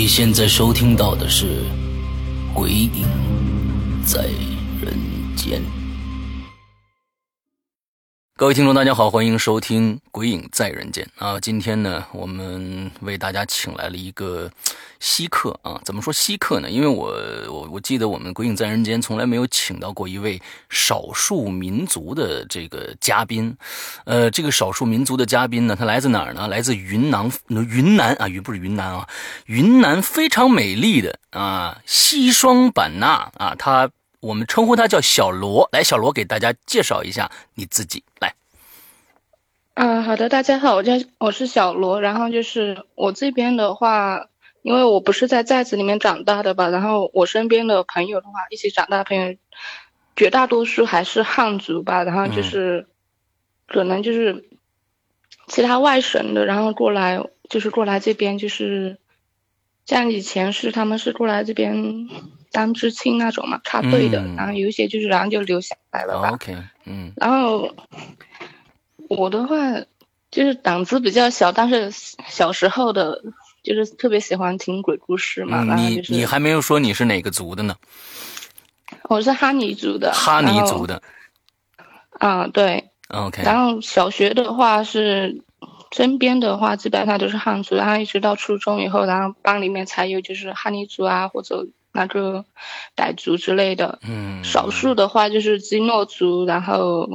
你现在收听到的是《鬼影在人间》。各位听众，大家好，欢迎收听《鬼影在人间》啊！今天呢，我们为大家请来了一个稀客啊。怎么说稀客呢？因为我我我记得我们《鬼影在人间》从来没有请到过一位少数民族的这个嘉宾。呃，这个少数民族的嘉宾呢，他来自哪儿呢？来自云南，云南啊，云不是云南啊，云南非常美丽的啊西双版纳啊，他。我们称呼他叫小罗，来，小罗给大家介绍一下你自己，来。啊，好的，大家好，我叫我是小罗，然后就是我这边的话，因为我不是在寨子里面长大的吧，然后我身边的朋友的话，一起长大的朋友，绝大多数还是汉族吧，然后就是，可能就是其他外省的，然后过来就是过来这边就是，像以前是他们是过来这边。当知青那种嘛，插队的，然后有一些就是，然后就留下来了吧。OK，嗯。然后我的话就是胆子比较小，但是小时候的，就是特别喜欢听鬼故事嘛。你你还没有说你是哪个族的呢？我是哈尼族的。哈尼族的。啊，对。OK。然后小学的话是身边的话基本上都是汉族，然后一直到初中以后，然后班里面才有就是哈尼族啊或者。那个傣族之类的，嗯，少数的话就是基诺族，然后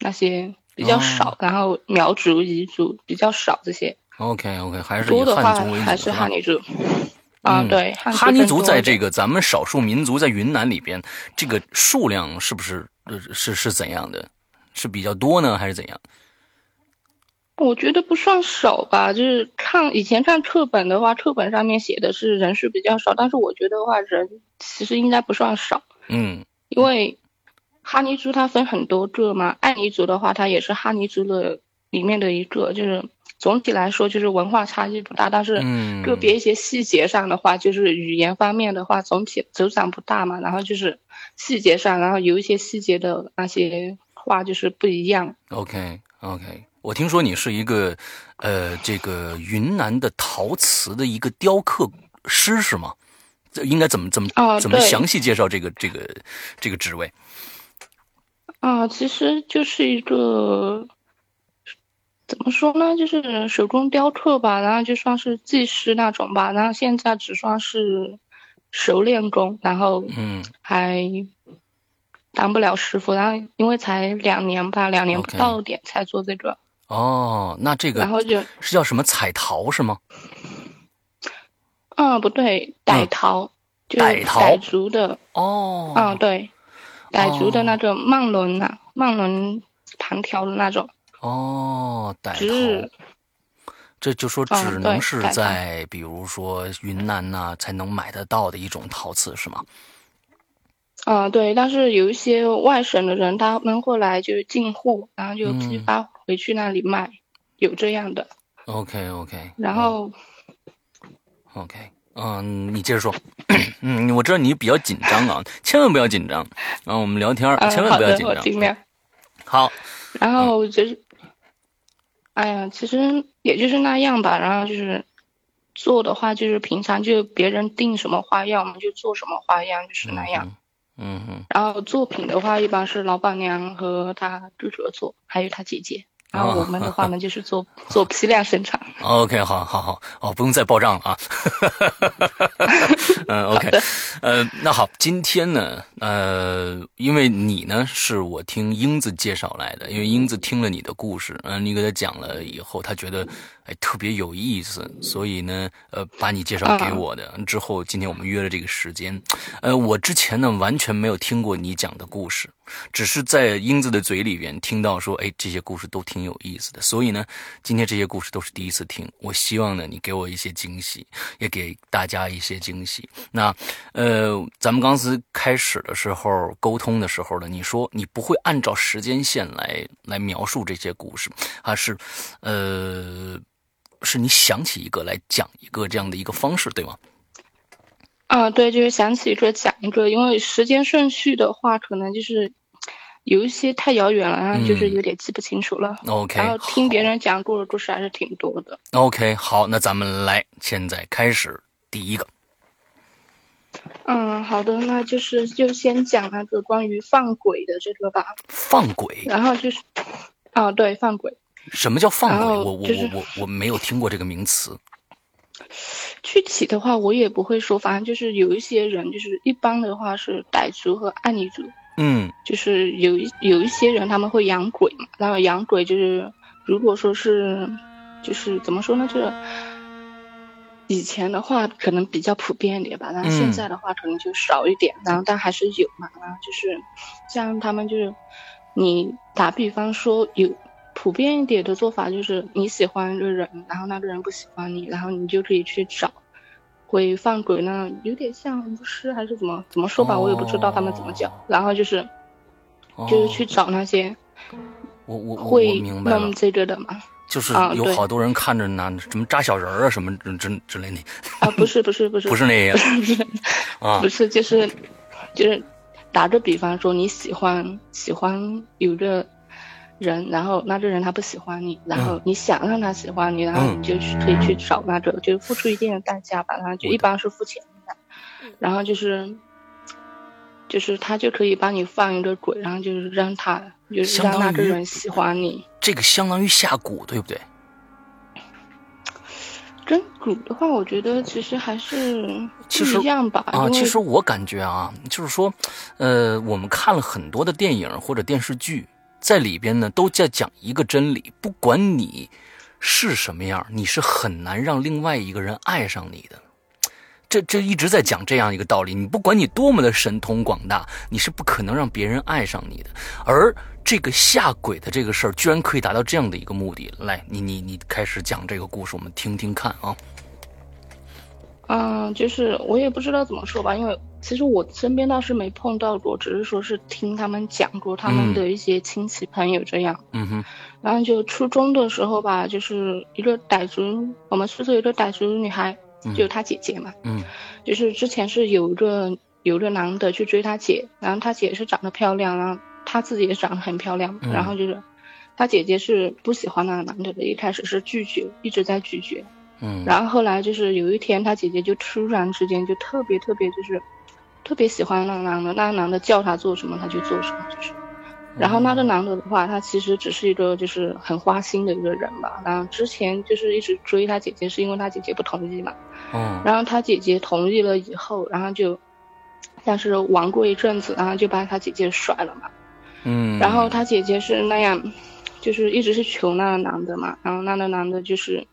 那些比较少，然后苗族、彝族比较少这些。OK OK，还是多的话还是哈尼族。啊，对，哈尼族在这个咱们少数民族在云南里边，这个数量是不是呃是是怎样的？是比较多呢，还是怎样？我觉得不算少吧，就是看以前看课本的话，课本上面写的是人数比较少，但是我觉得话人其实应该不算少。嗯，因为哈尼族它分很多个嘛，爱尼族的话它也是哈尼族的里面的一个，就是总体来说就是文化差异不大，但是个别一些细节上的话，就是语言方面的话总体走长不大嘛，然后就是细节上，然后有一些细节的那些话就是不一样。OK OK。我听说你是一个，呃，这个云南的陶瓷的一个雕刻师是吗？这应该怎么怎么怎么详细介绍这个这个这个职位？啊，其实就是一个怎么说呢，就是手工雕刻吧，然后就算是技师那种吧，然后现在只算是熟练工，然后嗯，还。当不了师傅，然后因为才两年吧，两年不到点才做这个。哦，那这个然后就是叫什么彩陶是吗？嗯，不对，傣陶，傣傣族的。哦。嗯，对，傣族的那个曼轮啊，曼伦盘条的那种。哦，傣族。这就说只能是在比如说云南呐才能买得到的一种陶瓷是吗？啊，对，但是有一些外省的人，他们会来就是进货，然后就批发回去那里卖，有这样的。OK OK。然后，OK，嗯，你接着说。嗯，我知道你比较紧张啊，千万不要紧张。然后我们聊天，千万不要紧张。我尽量。好。然后就是，哎呀，其实也就是那样吧。然后就是做的话，就是平常就别人定什么花样，我们就做什么花样，就是那样。嗯哼，然后作品的话，一般是老板娘和她哥哥做，还有她姐姐。然后我们的话呢，就是做做批量生产。OK，好，好，好，哦，不用再报账了啊。嗯，OK，呃，那好，今天呢，呃，因为你呢是我听英子介绍来的，因为英子听了你的故事，嗯，你给他讲了以后，他觉得哎特别有意思，所以呢，呃，把你介绍给我的。之后今天我们约了这个时间，呃，我之前呢完全没有听过你讲的故事。只是在英子的嘴里边听到说，哎，这些故事都挺有意思的，所以呢，今天这些故事都是第一次听。我希望呢，你给我一些惊喜，也给大家一些惊喜。那，呃，咱们刚才开始的时候沟通的时候呢，你说你不会按照时间线来来描述这些故事，还是，呃，是你想起一个来讲一个这样的一个方式，对吗？啊，对，就是想起一个讲一个，因为时间顺序的话，可能就是。有一些太遥远了，然后就是有点记不清楚了。OK，然后听别人讲过的故事还是挺多的。OK，好，那咱们来，现在开始第一个。嗯，好的，那就是就先讲那个关于放鬼的这个吧。放鬼。然后就是，啊，对，放鬼。什么叫放鬼？我我我我我没有听过这个名词。具体的话我也不会说，反正就是有一些人，就是一般的话是傣族和爱尼族。嗯，就是有一有一些人他们会养鬼嘛，然后养鬼就是，如果说是，就是怎么说呢，就是以前的话可能比较普遍一点吧，然后现在的话可能就少一点，然后但还是有嘛，然后就是像他们就是，你打比方说有普遍一点的做法就是你喜欢一个人，然后那个人不喜欢你，然后你就可以去找。会放鬼呢，有点像巫师还是怎么怎么说吧，我也不知道他们怎么讲。然后就是，就是去找那些，我我会弄这个的嘛。就是有好多人看着拿什么扎小人啊什么之之之类的。啊，不是不是不是，不是那样，不是啊，不是 就是就是打个比方说，你喜欢喜欢有个。人，然后那个人他不喜欢你，然后你想让他喜欢你，然后你就去可以去找那个，就是付出一定的代价吧，然后就一般是付钱的，然后就是，就是他就可以帮你放一个鬼，然后就是让他就是让那个人喜欢你。这个相当于下蛊，对不对？跟蛊的话，我觉得其实还是不一样吧。啊，其实我感觉啊，就是说，呃，我们看了很多的电影或者电视剧。在里边呢，都在讲一个真理：不管你是什么样，你是很难让另外一个人爱上你的。这这一直在讲这样一个道理：你不管你多么的神通广大，你是不可能让别人爱上你的。而这个下鬼的这个事儿，居然可以达到这样的一个目的。来，你你你开始讲这个故事，我们听听看啊。嗯，就是我也不知道怎么说吧，因为。其实我身边倒是没碰到过，只是说是听他们讲过他们的一些亲戚朋友这样。嗯哼。然后就初中的时候吧，就是一个傣族，我们宿舍有个傣族女孩，就她姐姐嘛。嗯。就是之前是有一个有一个男的去追她姐，然后她姐是长得漂亮，然后她自己也长得很漂亮，然后就是她姐姐是不喜欢那个男的的，一开始是拒绝，一直在拒绝。嗯。然后后来就是有一天，她姐姐就突然之间就特别特别就是。特别喜欢那个男的，那个男的叫他做什么他就做什么，就是。然后那个男的的话，他其实只是一个就是很花心的一个人吧。然后之前就是一直追他姐姐，是因为他姐姐不同意嘛。嗯。然后他姐姐同意了以后，然后就，但是玩过一阵子，然后就把他姐姐甩了嘛。嗯。然后他姐姐是那样，就是一直是求那个男的嘛。然后那个男的就是，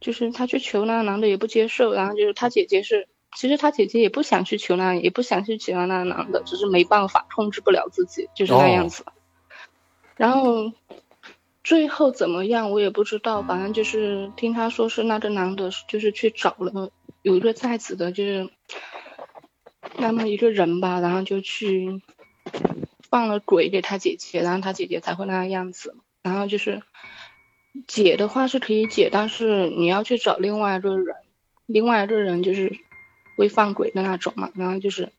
就是他去求那个男的也不接受，然后就是他姐姐是。其实他姐姐也不想去求那，也不想去喜欢那个男的，只是没办法控制不了自己，就是那样子。然后最后怎么样我也不知道，反正就是听他说是那个男的，就是去找了有一个在子的，就是那么一个人吧，然后就去放了鬼给他姐姐，然后他姐姐才会那个样子。然后就是解的话是可以解，但是你要去找另外一个人，另外一个人就是。会放鬼的那种嘛，然后就是，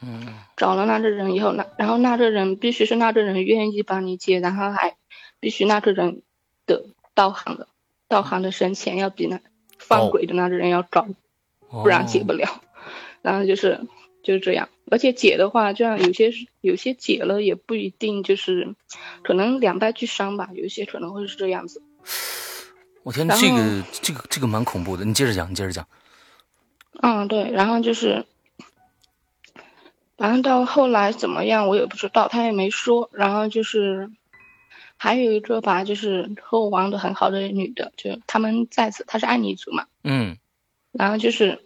嗯，找了那个人以后，那然后那个人必须是那个人愿意帮你接，然后还必须那个人的道行的道行的深浅要比那放鬼的那个人要高，不然解不了。然后就是就是这样，而且解的话，就像有些有些解了也不一定就是，可能两败俱伤吧，有一些可能会是这样子。我天，这个这个这个蛮恐怖的。你接着讲，你接着讲。嗯，对，然后就是，反正到后来怎么样我也不知道，他也没说。然后就是，还有一个吧，就是和我玩的很好的女的，就他们在此，她是爱尼族嘛，嗯。然后就是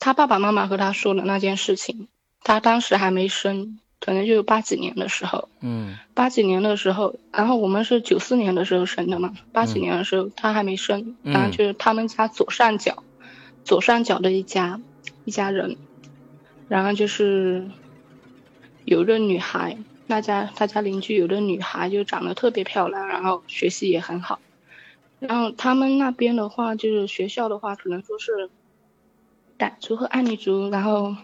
他爸爸妈妈和他说的那件事情，他当时还没生，可能就是八几年的时候，嗯。八几年的时候，然后我们是九四年的时候生的嘛，八几年的时候他还没生，嗯。然后就是他们家左上角，左上角的一家一家人，然后就是有个女孩，那家他家邻居有个女孩就长得特别漂亮，然后学习也很好，然后他们那边的话就是学校的话，可能说是傣族和爱尼族，然后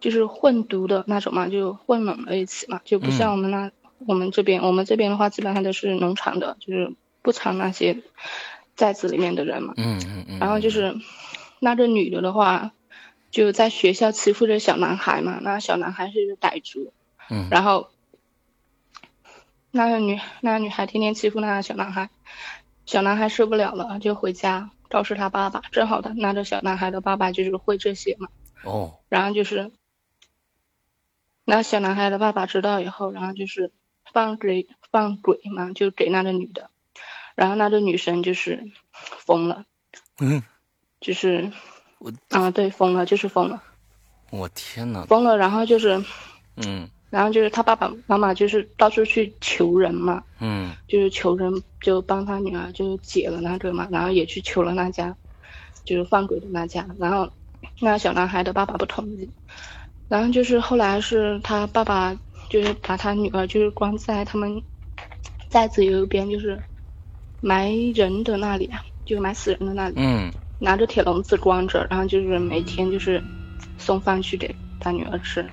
就是混读的那种嘛，就混拢了一起嘛，就不像我们那、我们这边，我们这边的话基本上都是农场的，就是不藏那些寨子里面的人嘛。嗯嗯嗯。然后就是那个女的的话，就在学校欺负着小男孩嘛，那小男孩是一个傣族，嗯。然后那个女那个女孩天天欺负那个小男孩，小男孩受不了了，就回家告诉他爸爸，正好他那个小男孩的爸爸就是会这些嘛，哦。然后就是那小男孩的爸爸知道以后，然后就是放鬼放鬼嘛，就给那个女的，然后那个女生就是疯了，嗯，就是我啊对疯了，就是疯了，我天呐。疯了，然后就是嗯。然后就是他爸爸妈妈就是到处去求人嘛，嗯。就是求人就帮他女儿就解了那个嘛，然后也去求了那家，就是放鬼的那家，然后那小男孩的爸爸不同意，然后就是后来是他爸爸就是把他女儿就是关在他们寨子右边就是埋人的那里啊，就埋死人的那里，嗯拿着铁笼子关着，然后就是每天就是送饭去给他女儿吃。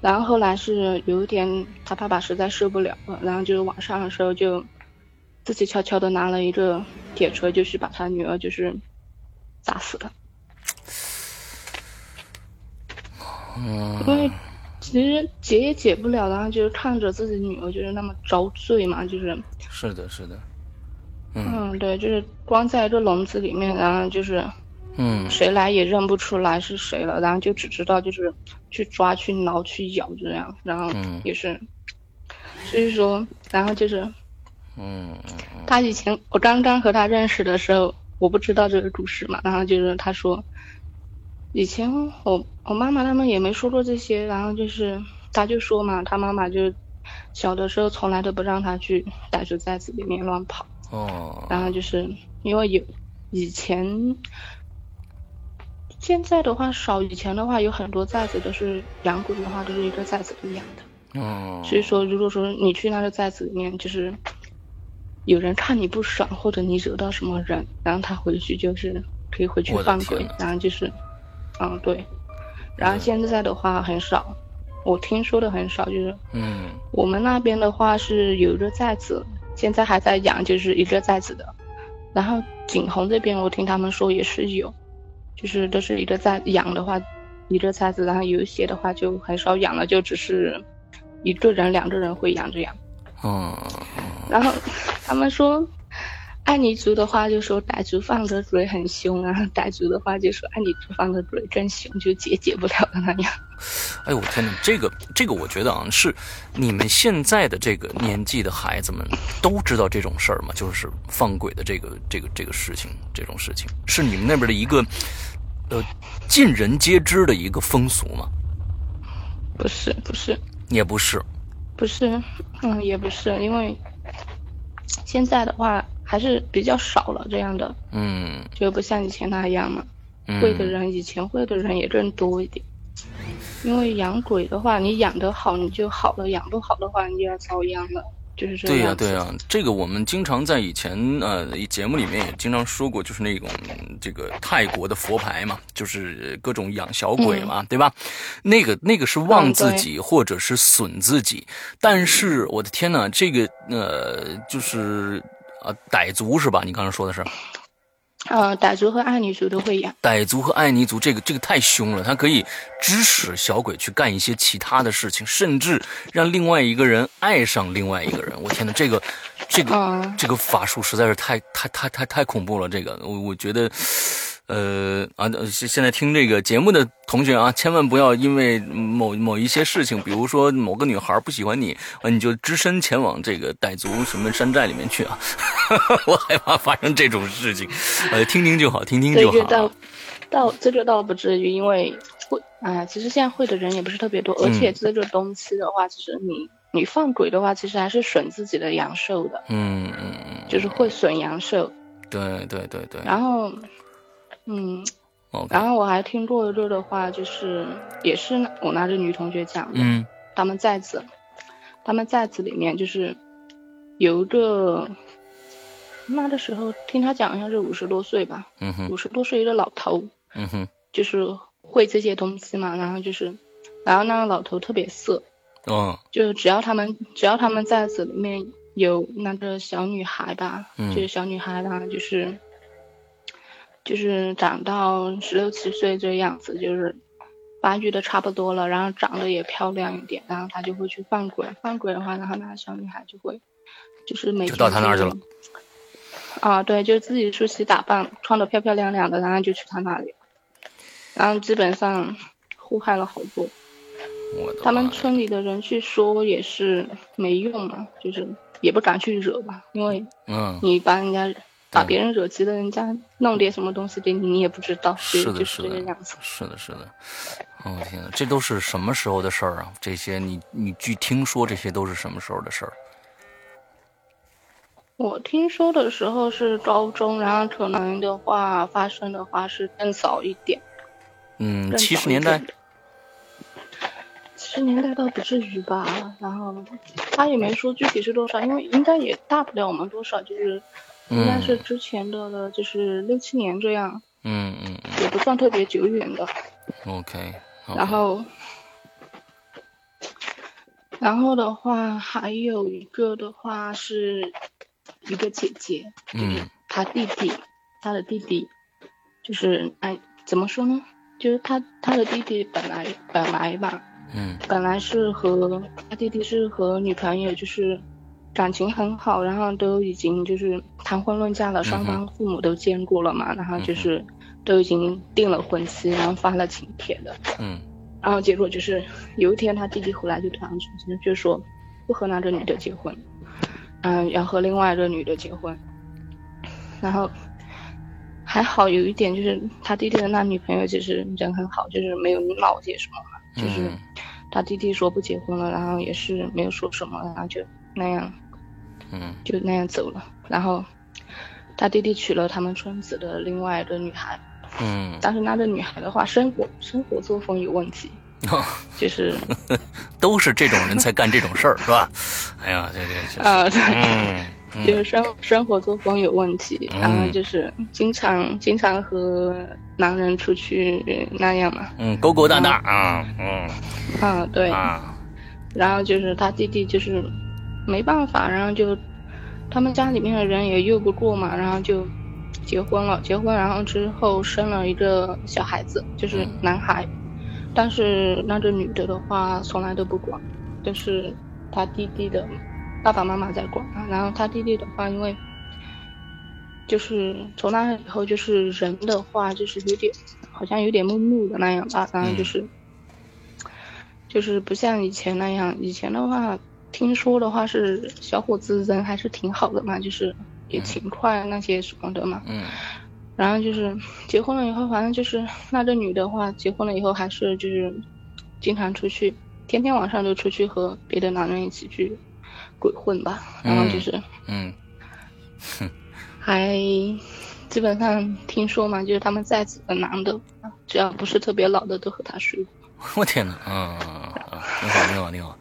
然后后来是有一天，他爸爸实在受不了了，然后就是晚上的时候就自己悄悄的拿了一个铁锤，就去把他女儿就是砸死了。嗯因为其实解也解不了，然后就是看着自己女儿就是那么遭罪嘛，就是是的，是的。嗯。嗯，对，就是关在一个笼子里面，然后就是嗯。谁来也认不出来是谁了，然后就只知道就是去抓、去挠、去咬这样，然后嗯。也是，所以说，然后就是嗯他以前我刚刚和他认识的时候，我不知道这个故事嘛，然后就是他说，以前我我妈妈他们也没说过这些，然后就是他就说嘛，他妈妈就小的时候从来都不让他去逮着寨子里面乱跑。哦。然后就是因为有以前，现在的话少，以前的话有很多寨子都是养鬼的话都是一个寨子里养的，哦，所以说如果说你去那个寨子里面，就是有人看你不爽，或者你惹到什么人，然后他回去就是可以回去放鬼，然后就是，嗯对，然后现在的话很少，我听说的很少，就是嗯。我们那边的话是有一个寨子，现在还在养，就是一个寨子的。然后景洪这边我听他们说也是有，就是都是一个寨养的话，一个寨子，然后有一些的话就很少养了，就只是一个人、两个人会养这样。嗯然后他们说，爱尼族的话就说傣族放的鬼很凶啊，傣族的话就说爱尼族放的鬼更凶，就解解不了的那样。哎呦我天哪，这个这个我觉得啊，是你们现在的这个年纪的孩子们都知道这种事儿吗？就是放鬼的这个这个这个事情，这种事情是你们那边的一个呃尽人皆知的一个风俗吗？不是不是，也不是，不是，嗯，也不是，因为现在的话还是比较少了这样的，嗯就不像以前那样嘛。嗯，会的人，以前会的人也更多一点。因为养鬼的话，你养得好你就好了，养不好的话你就要遭殃了，就是这对呀。对呀、这个我们经常在以前呃节目里面也经常说过，就是那种这个泰国的佛牌嘛，就是各种养小鬼嘛，对吧？那个那个是旺自己或者是损自己，但是我的天呐，这个呃就是呃傣族是吧？你刚才说的是呃，傣族和爱尼族都会养。傣族和爱尼族这个这个太凶了，他可以指使小鬼去干一些其他的事情，甚至让另外一个人爱上另外一个人。我天哪，这个这个这个法术实在是太太太太太恐怖了。这个我我觉得。呃啊，现现在听这个节目的同学啊，千万不要因为某某一些事情，比如说某个女孩不喜欢你啊，你就只身前往这个傣族什么山寨里面去啊！我害怕发生这种事情。呃，听听就好，听听就好。这个倒倒这个倒不至于，因为会哎，其实现在会的人也不是特别多，而且这个东西的话，其实你你放鬼的话，其实还是损自己的阳寿的。嗯嗯嗯，就是会损阳寿。对对对对。然后。嗯，然后我还听过一个的话，就是也是我那个女同学讲的，嗯，他们寨子，他们寨子里面就是有一个，那的时候听他讲好像是五十多岁吧，嗯哼，五十多岁一个老头，嗯哼，就是会这些东西嘛，然后就是，然后那个老头特别色，哦，就只要他们只要他们寨子里面有那个小女孩吧，嗯，就是小女孩呢，就是。就是长到十六七岁这样子，就是发育的差不多了，然后长得也漂亮一点，然后他就会去放鬼。放鬼的话，然后那个小女孩就会，就是每天就到他那儿去了。啊，对，就自己梳洗打扮，穿的漂漂亮亮的，然后就去他那里。然后基本上祸害了好多。他们村里的人去说也是没用嘛，就是也不敢去惹吧，因为嗯，你把人家。把别人惹急了，人家弄点什么东西给你，你也不知道，是的，是的，是的，是的。哦天呐，这都是什么时候的事儿啊？这些你你据听说，这些都是什么时候的事儿？我听说的时候是高中，然后可能的话发生的话是更早一点。嗯，七十年代。七十年代倒不至于吧，然后他也没说具体是多少，因为应该也大不了我们多少，就是。应该是之前的，就是六七年这样，嗯嗯，也不算特别久远的。OK，然后，然后的话还有一个的话是一个姐姐，嗯，他弟弟，他的弟弟，就是哎，怎么说呢？就是他他的弟弟本来本来吧，嗯，本来是和他弟弟是和女朋友就是。感情很好，然后都已经就是谈婚论嫁了，双方父母都见过了嘛，然后就是都已经定了婚期，然后发了请帖的。嗯。然后结果就是 有一天他弟弟回来就突然就就说不和那个女的结婚，嗯，要和另外一个女的结婚。然后还好有一点就是他弟弟的那女朋友其实人很好，就是没有闹些什么嘛，就是他弟弟说不结婚了，然后也是没有说什么，然后就那样。嗯，就那样走了。然后，他弟弟娶了他们村子的另外一个女孩。嗯，但是那个女孩的话，生活生活作风有问题。就是 都是这种人才干这种事儿，是吧？哎呀，这这啊，对，就是生生活作风有问题，然后就是经常经常和男人出去那样嘛。嗯，勾勾搭搭啊，嗯。啊，对。啊。然后就是他弟弟就是。没办法，然后就他们家里面的人也拗不过嘛，然后就结婚了。结婚，然后之后生了一个小孩子，就是男孩。但是那个女的的话，从来都不管，都是他弟弟的爸爸妈妈在管。然后他弟弟的话，因为就是从那以后，就是人的话，就是有点好像有点木木的那样吧。然后就是就是不像以前那样，以前的话。听说的话是小伙子人还是挺好的嘛，就是也勤快那些什么的嘛。嗯。然后就是结婚了以后，反正就是那个女的话，结婚了以后还是就是经常出去，天天晚上都出去和别的男人一起去鬼混吧。然后就是嗯，哼，还基本上听说嘛，就是他们在子的男的，只要不是特别老的，都和他睡过。我天呐，嗯嗯嗯，挺好，你好，你好，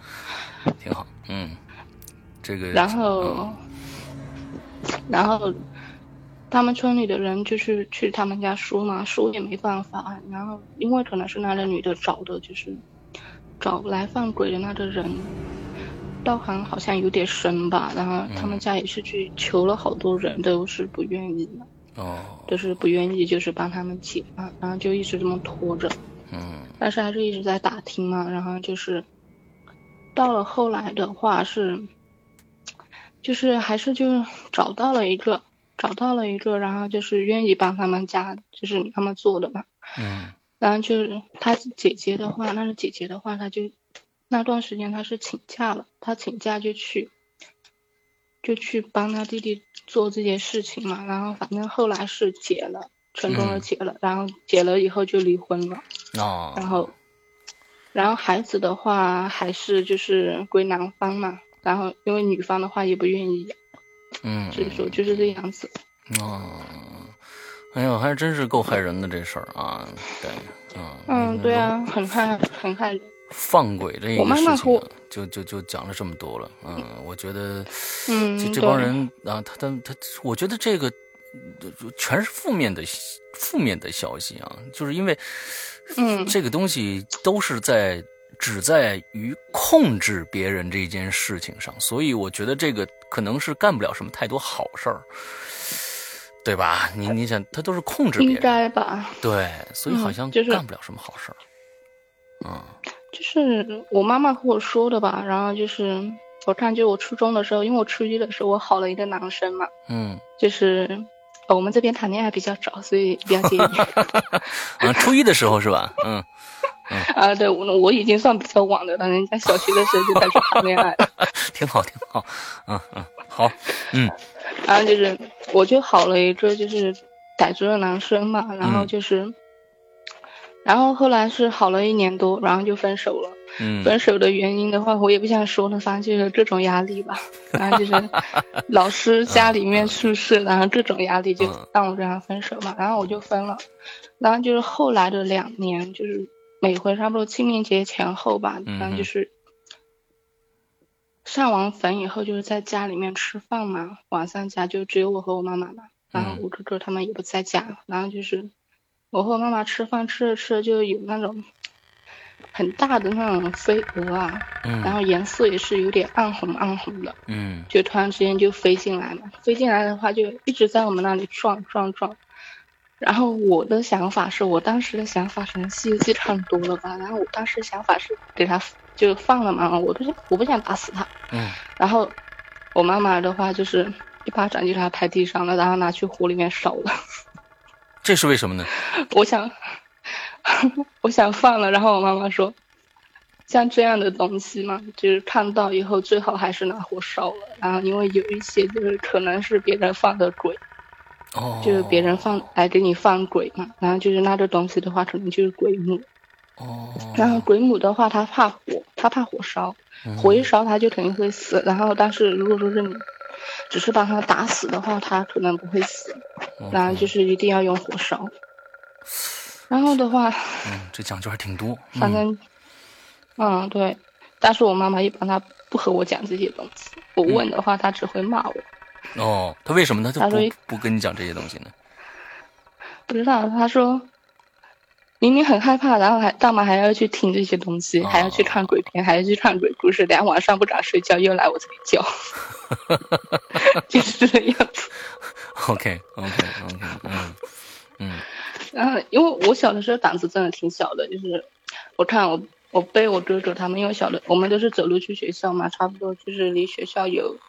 挺好。嗯，这个。然后，然后，他们村里的人就是去他们家说嘛，说也没办法。然后，因为可能是那个女的找的，就是找来放鬼的那个人，道行好像有点深吧。然后他们家也是去求了好多人，都是不愿意的。哦，就是不愿意，就是帮他们解嘛，然后就一直这么拖着。嗯但是还是一直在打听嘛，然后就是到了后来的话是，就是还是就是找到了一个，找到了一个，然后就是愿意帮他们家，就是他们做的嘛。嗯然后就是他姐姐的话，那是姐姐的话，她就那段时间她是请假了，她请假就去，就去帮他弟弟做这件事情嘛。然后反正后来是结了，成功的嗯结了，然后结了以后就离婚了。哦，然后，然后孩子的话还是就是归男方嘛，然后因为女方的话也不愿意养，嗯所以说就是这样子。哦，哎呦，还真是够害人的这事儿啊！对，嗯嗯，对，啊，很害很害人。放鬼这我个事情啊，就就就讲了这么多了。嗯，我觉得，嗯这这帮人啊，他他他，我觉得这个就全是负面的负面的消息啊，就是因为，嗯这个东西都是在只在于控制别人这件事情上，所以我觉得这个可能是干不了什么太多好事儿，对吧？你你想，他都是控制别应，该吧，对，所以好嗯像就是干不了什么好事儿。嗯就是我妈妈和我说的吧。然后就是我看，就我初中的时候，因为我初一的时候我好了一个男生嘛，嗯就是、呃我们这边谈恋爱比较早，所以比较介意。啊，初一的时候是吧？嗯 啊，对我我已经算比较晚的了，人家小学的时候就开始谈恋爱了。挺好，挺好。嗯嗯，好，嗯然后就是我就好了一个就是傣族的男生嘛，然后嗯就是，然后后来是好了一年多，然后就分手了。嗯分手的原因的话，我也不想说了，反正就是各种压力吧。然后就是老师家里面出事，然后各种压力就嗯让我跟他分手嘛。然后我就分了。然后就是后来的两年，就是每回差不多清明节前后吧，嗯然后就是上完坟以后，就是在家里面吃饭嘛。晚上家就只有我和我妈妈嘛，然后嗯我哥哥他们也不在家。然后就是我和我妈妈吃饭吃着吃着就有那种很大的那种飞蛾啊，然嗯后颜色也是有点暗红暗红的，嗯就突然之间就飞进来嘛。飞进来的话就一直在我们那里撞撞撞。然后我的想法是我当时的想法可能《西游记》看多了吧，然后我当时想法是给他就放了嘛，我不想我不想打死他。嗯然后我妈妈的话就是一巴掌就给他拍地上了，然后拿去湖里面烧了。这是为什么呢？我想，我想放了，然后我妈妈说，像这样的东西嘛，就是看到以后最好还是拿火烧了。然后因为有一些就是可能是别人放的鬼，哦，就是别人放来给你放鬼嘛，然后就是那个东西的话，可能就是鬼母。哦，然后鬼母的话，它怕火，它怕火烧，嗯火一烧它就肯定会死。然后但是如果说是你只是把它打死的话，它可能不会死。然后就是一定要用火烧。然后的话，嗯，这讲究还挺多。嗯反正，嗯，对。但是我妈妈一般她不和我讲这些东西，我问的话，她只会骂我。哦，她为什么他就他说不不跟你讲这些东西呢？不知道，她说明明很害怕，然后还干嘛还要去听这些东西，哦还要去看鬼片，还要去看鬼故事，连晚上不敢睡觉，又来我这里叫，就是这样子。OK OK OK，嗯嗯然后，因为我小的时候胆子真的挺小的，就是我看我我背我哥哥他们，因为小的我们都是走路去学校嘛，差不多就是离学校有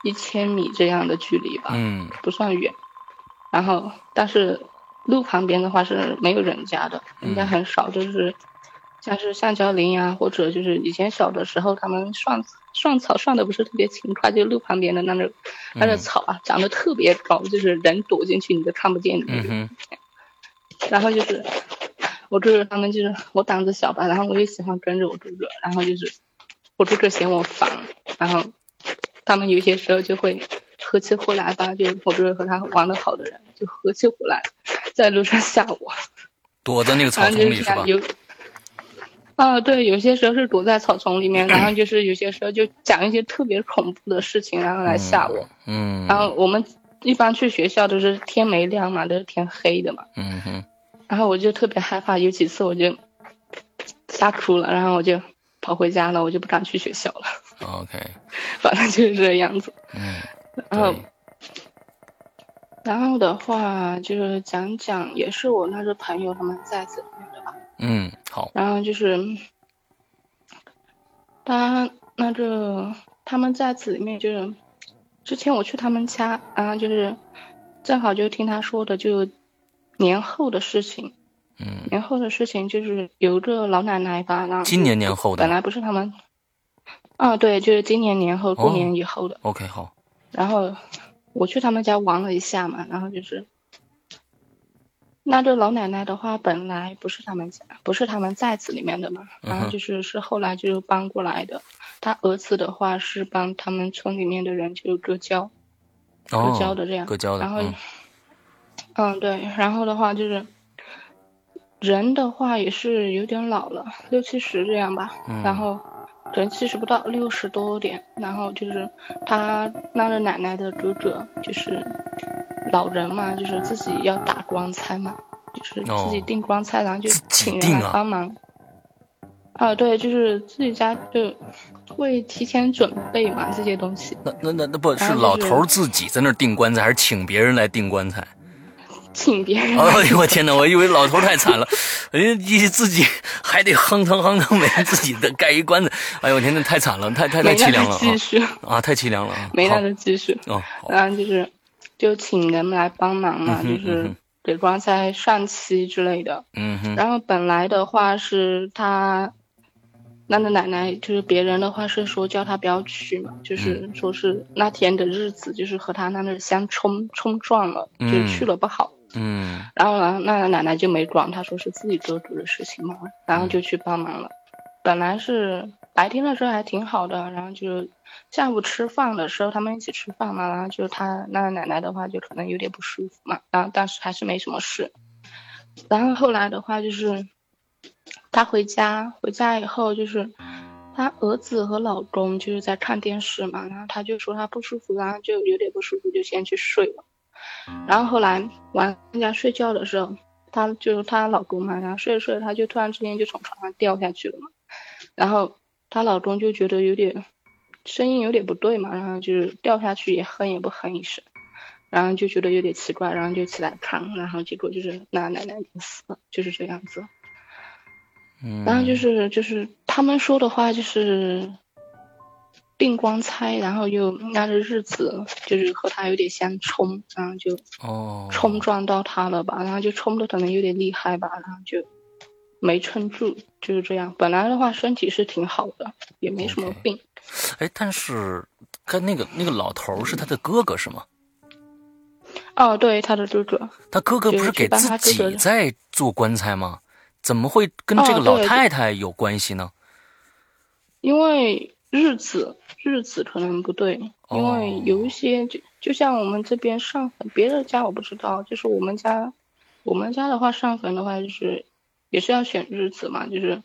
一千米这样的距离吧，嗯不算远。然后，但是路旁边的话是没有人家的，人家很少，就是像是橡胶林呀、或者就是以前小的时候他们涮涮草涮的不是特别勤快，就路旁边的那种那个嗯草啊，长得特别高，就是人躲进去你都看不见的那种。嗯哼然后就是我哥哥他们就是我胆子小吧，然后我就喜欢跟着我哥哥，然后就是我哥哥嫌我烦，然后他们有些时候就会合起伙来吧，就我哥哥和他玩的好的人就合起伙来，在路上吓我，躲在那个草丛里是吧？有。啊，对，有些时候是躲在草丛里面，然后 就是有些时候就讲一些特别恐怖的事情，然后来吓我。嗯，然后我们一般去学校都是天没亮嘛，都是天黑的嘛。嗯哼然后我就特别害怕，有几次我就吓哭了，然后我就跑回家了，我就不敢去学校了，OK，反正就是这样子。嗯，然后，然后的话就是讲讲，也是我那个朋友他们在这里面的吧。嗯，好。然后就是他那个他们在此里面就是之前我去他们家，然后就是正好就听他说的就年后的事情。嗯，年后的事情就是有个老奶奶吧，然后今年年后的本来不是他们，啊对，就是今年年后过年以后的。OK，好。然后。我去他们家玩了一下嘛，然后就是，那这老奶奶的话，本来不是他们家，不是他们寨子里面的嘛，然后就是是后来就搬过来的。他儿子的话是帮他们村里面的人就割胶，割胶的这样。割胶的。然后，嗯，对，然后的话就是，人的话也是有点老了，六七十这样吧，然后。人七十不到，六十多点。然后就是他拉着奶奶的哥哥，就是老人嘛，就是自己要打光菜嘛，就是自己订光菜，然后就请人来帮忙。啊，对，就是自己家就会提前准备嘛这些东西。那那那那不是老头自己在那订棺材，还是请别人来订棺材？请别人。哎呦我天哪！我以为老头太惨了，人家自己还得哼腾哼腾，每人自己的盖一棺材。哎呦我天，那太惨了，太太太凄凉了啊！太凄凉了，没那个积蓄。哦，然后就是，就请人们来帮忙嘛，就是给棺材上漆之类的。嗯哼。然后本来的话是他，那个奶奶就是别人的话是说叫他不要去嘛，就是说是那天的日子就是和他那那相冲冲撞了，就去了不好。嗯，然后呢，那奶奶就没管，她说是自己做主的事情嘛，然后就去帮忙了。本来是白天的时候还挺好的，然后就下午吃饭的时候他们一起吃饭嘛，然后就他那奶奶的话就可能有点不舒服嘛，然后但是还是没什么事。然后后来的话就是他回家，回家以后就是他儿子和老公就是在看电视嘛，然后他就说他不舒服，然后就有点不舒服，就先去睡了。然后后来晚人家睡觉的时候，她就是她老公嘛，然后睡着睡着，她就突然之间就从床上掉下去了嘛。然后她老公就觉得有点声音有点不对嘛，然后就是掉下去也哼也不哼一声，然后就觉得有点奇怪，然后就起来看，然后结果就是那奶奶死了，就是这样子。嗯。然后就是就是他们说的话就是。订光猜，然后又那个日子就是和他有点相冲，然后就哦冲撞到他了吧，然后就冲的可能有点厉害吧，然后就没撑住，就是这样。本来的话身体是挺好的，也没什么病。哎，但是跟那个那个老头是他的哥哥是吗？哦，对，他的哥哥。他哥哥不是给自己在做棺材吗？怎么会跟这个老太太有关系呢？因为。日子日子可能不对，因为有一些就就像我们这边上坟，别的家我不知道，就是我们家，我们家的话上坟的话就是也是要选日子嘛，就是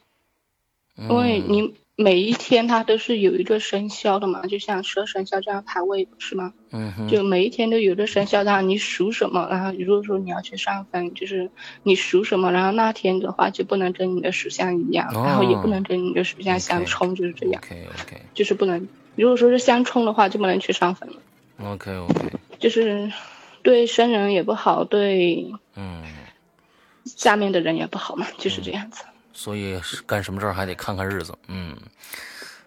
因为你。每一天它都是有一个生肖的嘛，就像十二生肖这样排位是吗？嗯哼。就每一天都有个生肖，然后你属什么，然后如果说你要去上分，就是你属什么，然后那天的话就不能跟你的属相一样，然后也不能跟你的属相相冲，就是这样。OK OK。就是不能，如果说是相冲的话，就不能去上分了。OK OK。就是对生人也不好，对嗯下面的人也不好嘛，就是这样子。所以干什么事儿还得看看日子，嗯，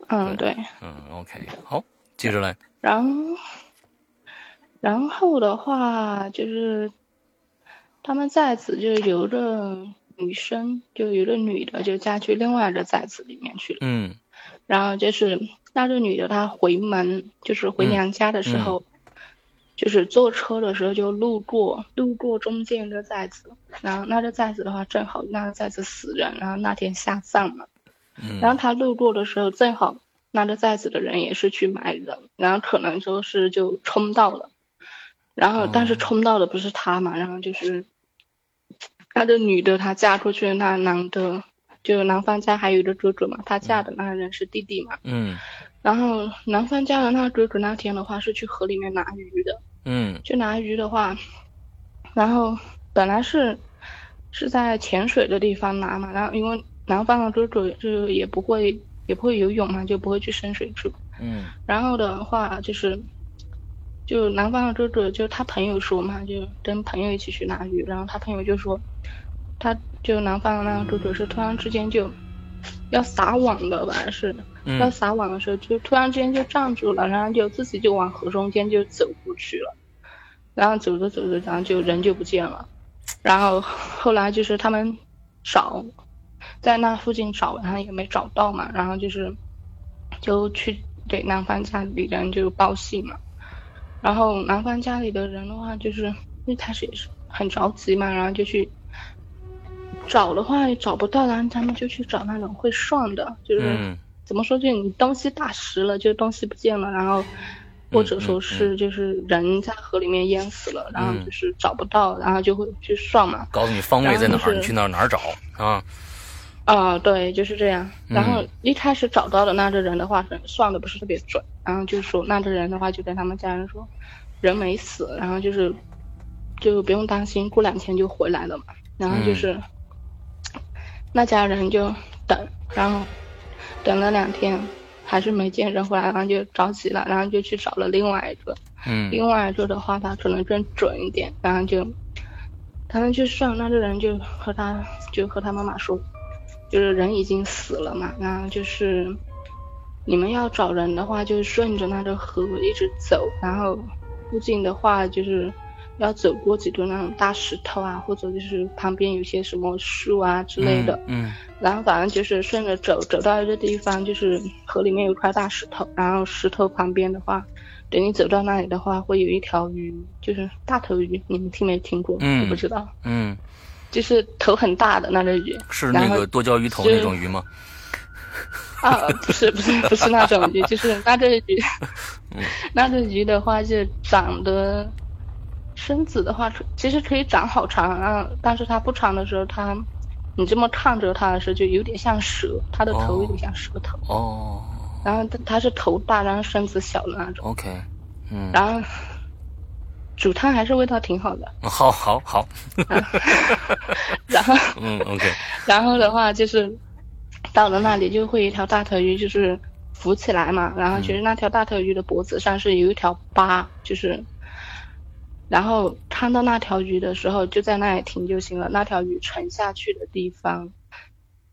嗯对，嗯 OK 好，接着来。然后，然后的话就是，他们寨子就是有个女生，就有个女的就嫁去另外一个寨子里面去了。嗯，然后就是那个女的她回门，就是回娘家的时候。就是坐车的时候就路过，路过中间一个寨子，然后那个寨子的话正好那个寨子死人，然后那天下葬嘛，然后他路过的时候正好那个寨子的人也是去埋人，然后可能就是就冲到了，然后但是冲到的不是他嘛，然后就是那个女的她嫁出去，那男的就男方家还有一个哥哥嘛，她嫁的那个人是弟弟嘛，嗯。然后男方家的那哥哥那天的话是去河里面拿鱼的，嗯，去拿鱼的话，然后本来是是在潜水的地方拿嘛，然后因为南方的哥哥就也不会也不会游泳嘛，就不会去深水处，嗯，然后的话就是就南方的哥哥，就他朋友说嘛，就跟朋友一起去拿鱼，然后他朋友就说，他就南方的那个哥哥是突然之间就要撒网的吧，是要撒网的时候就突然之间就站住了，然后就自己就往河中间就走过去了，然后走着走着，然后就人就不见了，然后后来就是他们找，在那附近找，然后也没找到嘛，然后就是就去给男方家里人就报信嘛。然后男方家里的人的话，就是一开始也是很着急嘛，然后就去找的话也找不到，然后他们就去找那种会算的，就是怎么说，就你东西打湿了，就东西不见了，然后或者说是就是人在河里面淹死了，然后就是找不到，然后就会去算嘛，告诉你方位在哪儿，你去那儿哪儿找啊？啊，对，就是这样。然后一开始找到的那个人的话，算的不是特别准。然后就说那个人的话，就跟他们家人说，人没死，然后就是就不用担心，过两天就回来了嘛。然后就是那家人就等，然后等了两天还是没见人回来，然后就着急了，然后就去找了另外一个。嗯。另外一个的话，他可能更准一点。然后就他们去算，那个人就和他就和他妈妈说。就是人已经死了嘛，然后就是你们要找人的话，就顺着那个河一直走，然后附近的话就是要走过几堆那种大石头啊，或者就是旁边有些什么树啊之类的。嗯。然后反正就是顺着走，走到一个地方，就是河里面有块大石头，然后石头旁边的话，等你走到那里的话，会有一条鱼，就是大头鱼，你们听没听过？嗯。我不知道。嗯。就是 头很大的那个鱼，是那个多焦鱼头那种鱼吗？啊，不是不是不是那种鱼，就是那个鱼 那个鱼的话就长得身子的话，其实可以长好长啊，但是它不长的时候，它你这么看着它的时候，就有点像蛇，它的头有点像蛇头。哦。然后它它是头大，然后身子小的那种。OK。嗯。然后。煮汤还是味道挺好的，好，好，好。然后，嗯，OK。然后的话就是，到了那里就会一条大头鱼就是浮起来嘛，然后其实那条大头鱼的脖子上是有一条疤，就是，然后看到那条鱼的时候就在那里停就行了。那条鱼沉下去的地方，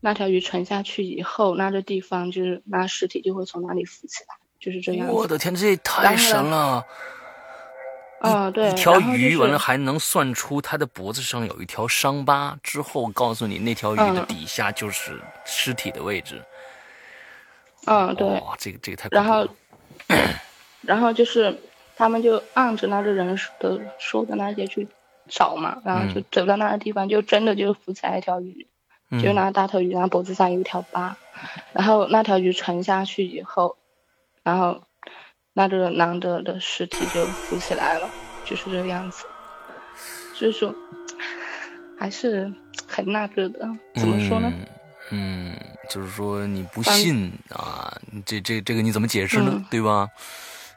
那条鱼沉下去以后，那个地方就是那尸体就会从那里浮起来，就是这样。我的天，这也太神了。啊，对，一条鱼完了还能算出它的脖子上有一条伤疤，之后告诉你那条鱼的底下就是尸体的位置。嗯，对。哇，这个这个太然后，然后就是他们就按着那个人的说的那些去找嘛，然后就走到那个地方，就真的就浮起来一条鱼，就那大头鱼，然后脖子上有一条疤，然后那条鱼沉下去以后，然后。那个男的的尸体就浮起来了，就是这个样子。所以说，还是很那个的。怎么说呢？嗯，就是说你不信啊，这这这个你怎么解释呢？对吧？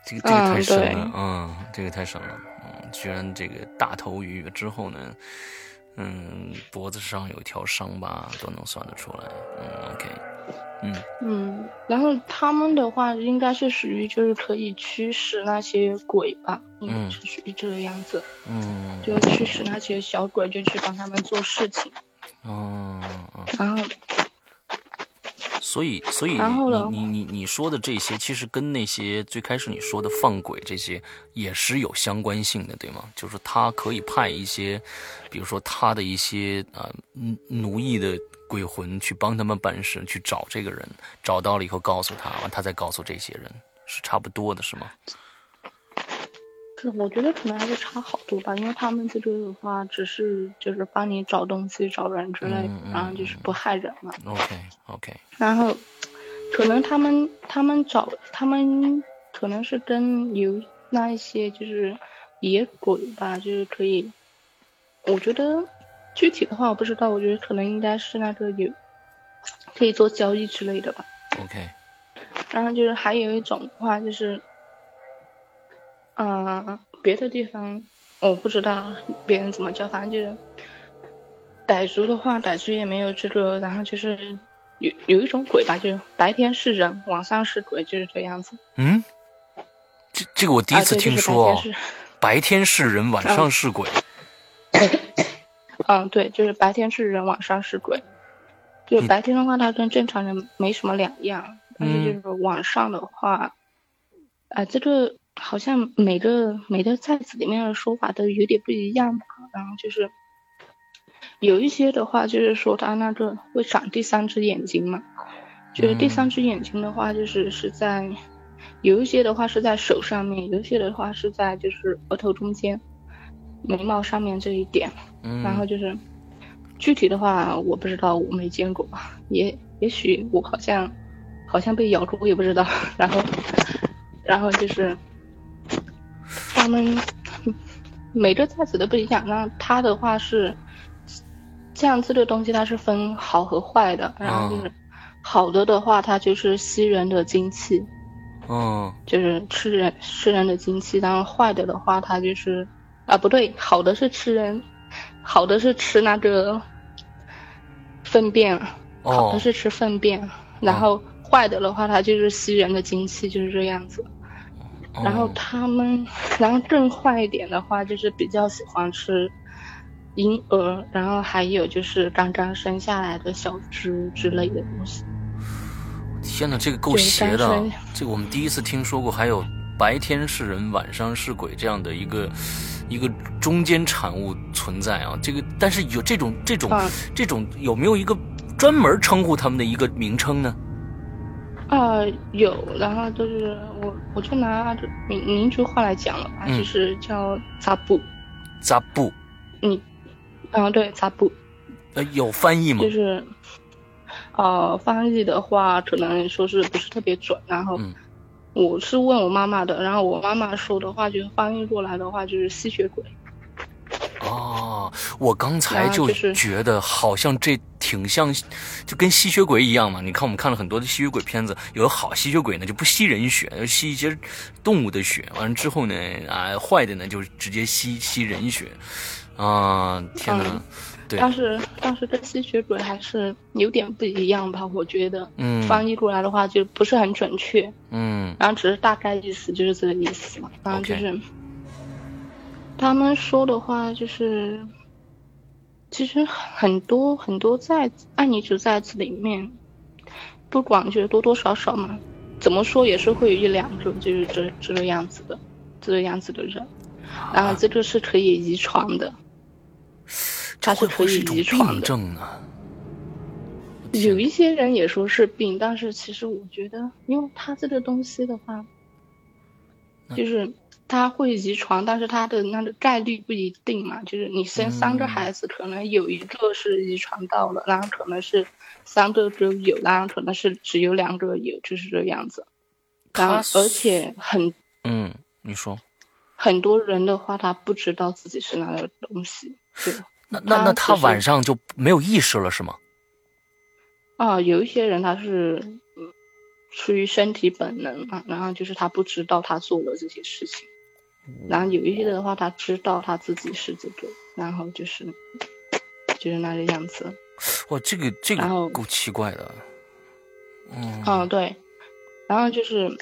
这个这个太神了，嗯，这个太神了，嗯，居然这个大头鱼之后呢，嗯，脖子上有一条伤疤都能算得出来，嗯，OK。嗯。嗯，然后他们的话应该是属于就是可以驱使那些鬼吧，嗯，是属于这个样子，嗯，就驱使那些小鬼就去帮他们做事情，哦，然后，所以所以你你你你说的这些其实跟那些最开始你说的放鬼这些也是有相关性的，对吗？就是他可以派一些，比如说他的一些啊奴役的。鬼魂去帮他们办事，去找这个人，找到了以后告诉他，完他再告诉这些人，是差不多的，是吗？是，我觉得可能还是差好多吧，因为他们这个的话，只是就是帮你找东西、找人之类的，然后就是不害人嘛。OK，OK。然后，可能他们他们找他们，可能是跟有那一些就是野鬼吧，就是可以，我觉得。具体的话我不知道，我觉得可能应该是那个有可以做交易之类的吧。OK。然后就是还有一种的话就是，嗯，别的地方我不知道别人怎么叫，反正就是傣族的话，傣族也没有这个。然后就是有有一种鬼吧，就是白天是人，晚上是鬼，就是这样子。嗯，这这个我第一次听说哦，白天是人，晚上是鬼。嗯，对，就是白天是人，晚上是鬼。就白天的话，他跟正常人没什么两样，但是就是晚上的话，啊，这个好像每个每个寨子里面的说法都有点不一样吧。然后就是有一些的话，就是说他那个会长第三只眼睛嘛，就是第三只眼睛的话，就是是在有一些的话是在手上面，有一些的话是在就是额头中间、眉毛上面这一点，然后就是。具体的话我不知道，我没见过，也也许我好像好像被咬过，我也不知道。然后，然后就是他们每个菜子都不一样。然后他的话是这样子的东西，它是分好和坏的。然后就是好的的话，它就是吸人的精气，嗯，就是吃人吃人的精气。然后坏的的话，它就是啊不对，好的是吃人，好的是吃那个。粪便，好的是吃粪便，然后坏的的话，它就是吸人的精气，就是这样子。然后他们，然后更坏一点的话，就是比较喜欢吃婴儿，然后还有就是刚刚生下来的小猪之类的东西。天哪，这个够邪的！这个我们第一次听说过，还有白天是人，晚上是鬼这样的一个。一个中间产物存在啊，这个但是有这种这种这种有没有一个专门称呼他们的一个名称呢？啊，有，然后就是我我就拿民民族话来讲了吧，就是叫扎布，扎布，嗯，啊对，扎布，呃，有翻译吗？就是，呃，翻译的话可能说是不是特别准，然后。我是问我妈妈的，然后我妈妈说的话，就是翻译过来的话就是吸血鬼。哦，我刚才就觉得好像这挺像，就跟吸血鬼一样嘛。你看我们看了很多的吸血鬼片子，有好吸血鬼呢就不吸人血，要吸一些动物的血。完了之后呢，啊，坏的呢就直接吸吸人血。啊，天哪！但是，但是跟吸血鬼还是有点不一样吧？我觉得，嗯，翻译过来的话就不是很准确，嗯，然后只是大概意思就是这个意思嘛。然后就是，他们说的话就是，其实很多很多在爱你主在子里面，不管就是多多少少嘛，怎么说也是会有一两个就是这这个样子的，这个样子的人，然后这个是可以遗传的。它是可以遗传的。有一些人也说是病，但是其实我觉得，因为他这个东西的话，就是它会遗传，但是它的那个概率不一定嘛。就是你生三个孩子，可能有一个是遗传到了，然后可能是三个都有，然后可能是只有两个有，就是这样子。然后而且很嗯，你说很多人的话，他不知道自己是那个东西，对。那那那他晚上就没有意识了是吗？啊，有一些人他是出于身体本能啊，然后就是他不知道他做了这些事情，然后有一些的话他知道他自己是这个，然后就是就是那个样子。哇，这个这个够奇怪的。嗯。嗯，对，然后就是。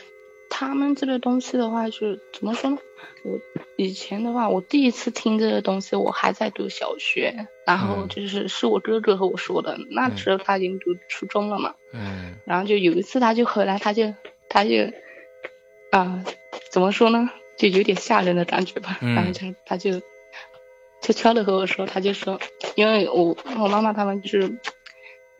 他们这个东西的话，就是怎么说呢？我以前的话，我第一次听这个东西，我还在读小学，然后就是是我哥哥和我说的，那时候他已经读初中了嘛。嗯。然后就有一次，他就回来，他就他就啊，怎么说呢？就有点吓人的感觉吧。嗯。然后他他就悄悄的和我说，他就说，因为我我妈妈他们就是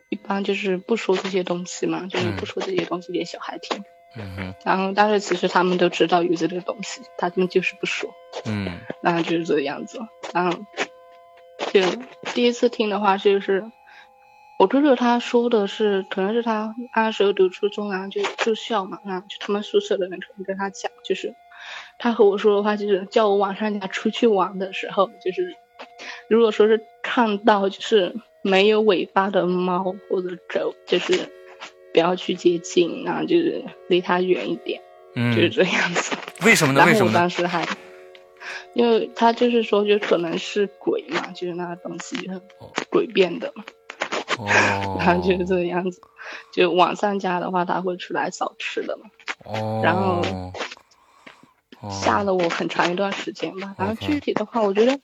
一般就是不说这些东西嘛，就是不说这些东西给小孩听。嗯哼，然后但是其实他们都知道有这个东西，他们就是不说。嗯，然后就是这个样子。然后就第一次听的话，就是我哥哥他说的是，可能是他那时候读初中，然后就住校嘛，然后就他们宿舍的人可能跟他讲，就是他和我说的话，就是叫我晚上家出去玩的时候，就是如果说是看到就是没有尾巴的猫或者狗，就是。不要去接近，然后就是离它远一点，嗯，就是这样子。为什么呢？为什么？我当时还，因为他就是说，就可能是鬼嘛，就是那个东西鬼变的嘛。哦。然后就是这个样子，就晚上家的话，他会出来找吃的嘛。哦。然后，吓了我很长一段时间吧。然后具体的话，我觉得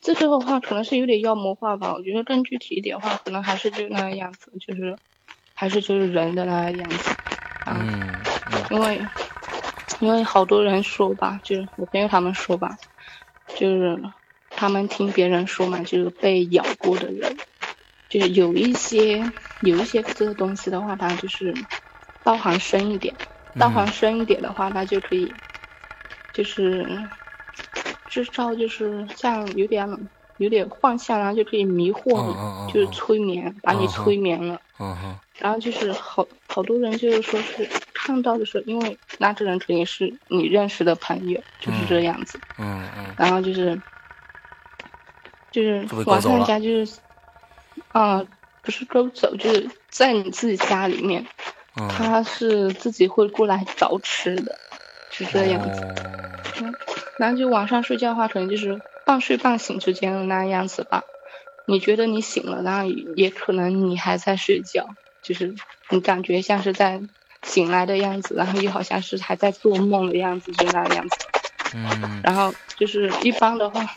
这个的话可能是有点妖魔化吧。我觉得更具体一点的话，可能还是就那个样子，就是还是就是人的那个样子。嗯，因为因为好多人说吧，就是我朋友他们说吧，就是他们听别人说嘛，就是被咬过的人，就是有一些有一些这个东西的话，它就是道行深一点，道行深一点的话，它就可以就是至少就是像有点有点幻象，然后就可以迷惑你，就是催眠，把你催眠了。然后就是好好多人就是说是看到的时候，因为那这人肯定是你认识的朋友，就是这样子。嗯嗯。然后就是就是晚上人家就是，啊，不是勾走，就是在你自己家里面，他是自己会过来找吃的，是这样子。嗯。然后就晚上睡觉的话，可能就是半睡半醒之间的那样子吧。你觉得你醒了，然后也可能你还在睡觉。就是你感觉像是在醒来的样子，然后又好像是还在做梦的样子，就那样子。嗯。然后就是一般的话，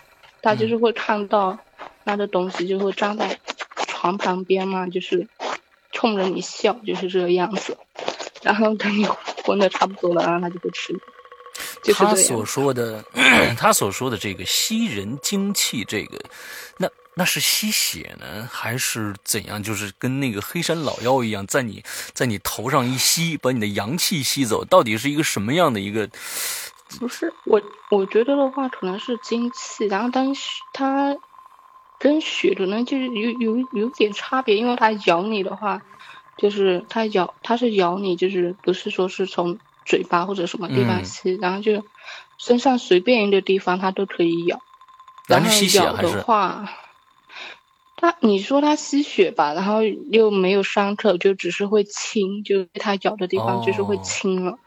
他就是会看到那个东西，就会站在床旁边嘛，就是冲着你笑，就是这个样子。然后等你昏的差不多了，然后他就不吃。他所说的，他所说的这个吸人精气，这个，那。那是吸血呢，还是怎样？就是跟那个黑山老妖一样，在你，在你头上一吸，把你的阳气吸走，到底是一个什么样的一个？不是我，我觉得的话，可能是精气，然后当它跟血可能就是有有有点差别，因为它咬你的话，就是它咬，它是咬你，就是不是说是从嘴巴或者什么地方吸，然后就身上随便一个地方它都可以咬，然后咬的话。它，你说它吸血吧，然后又没有伤口，就只是会青，就被他咬的地方就是会青了，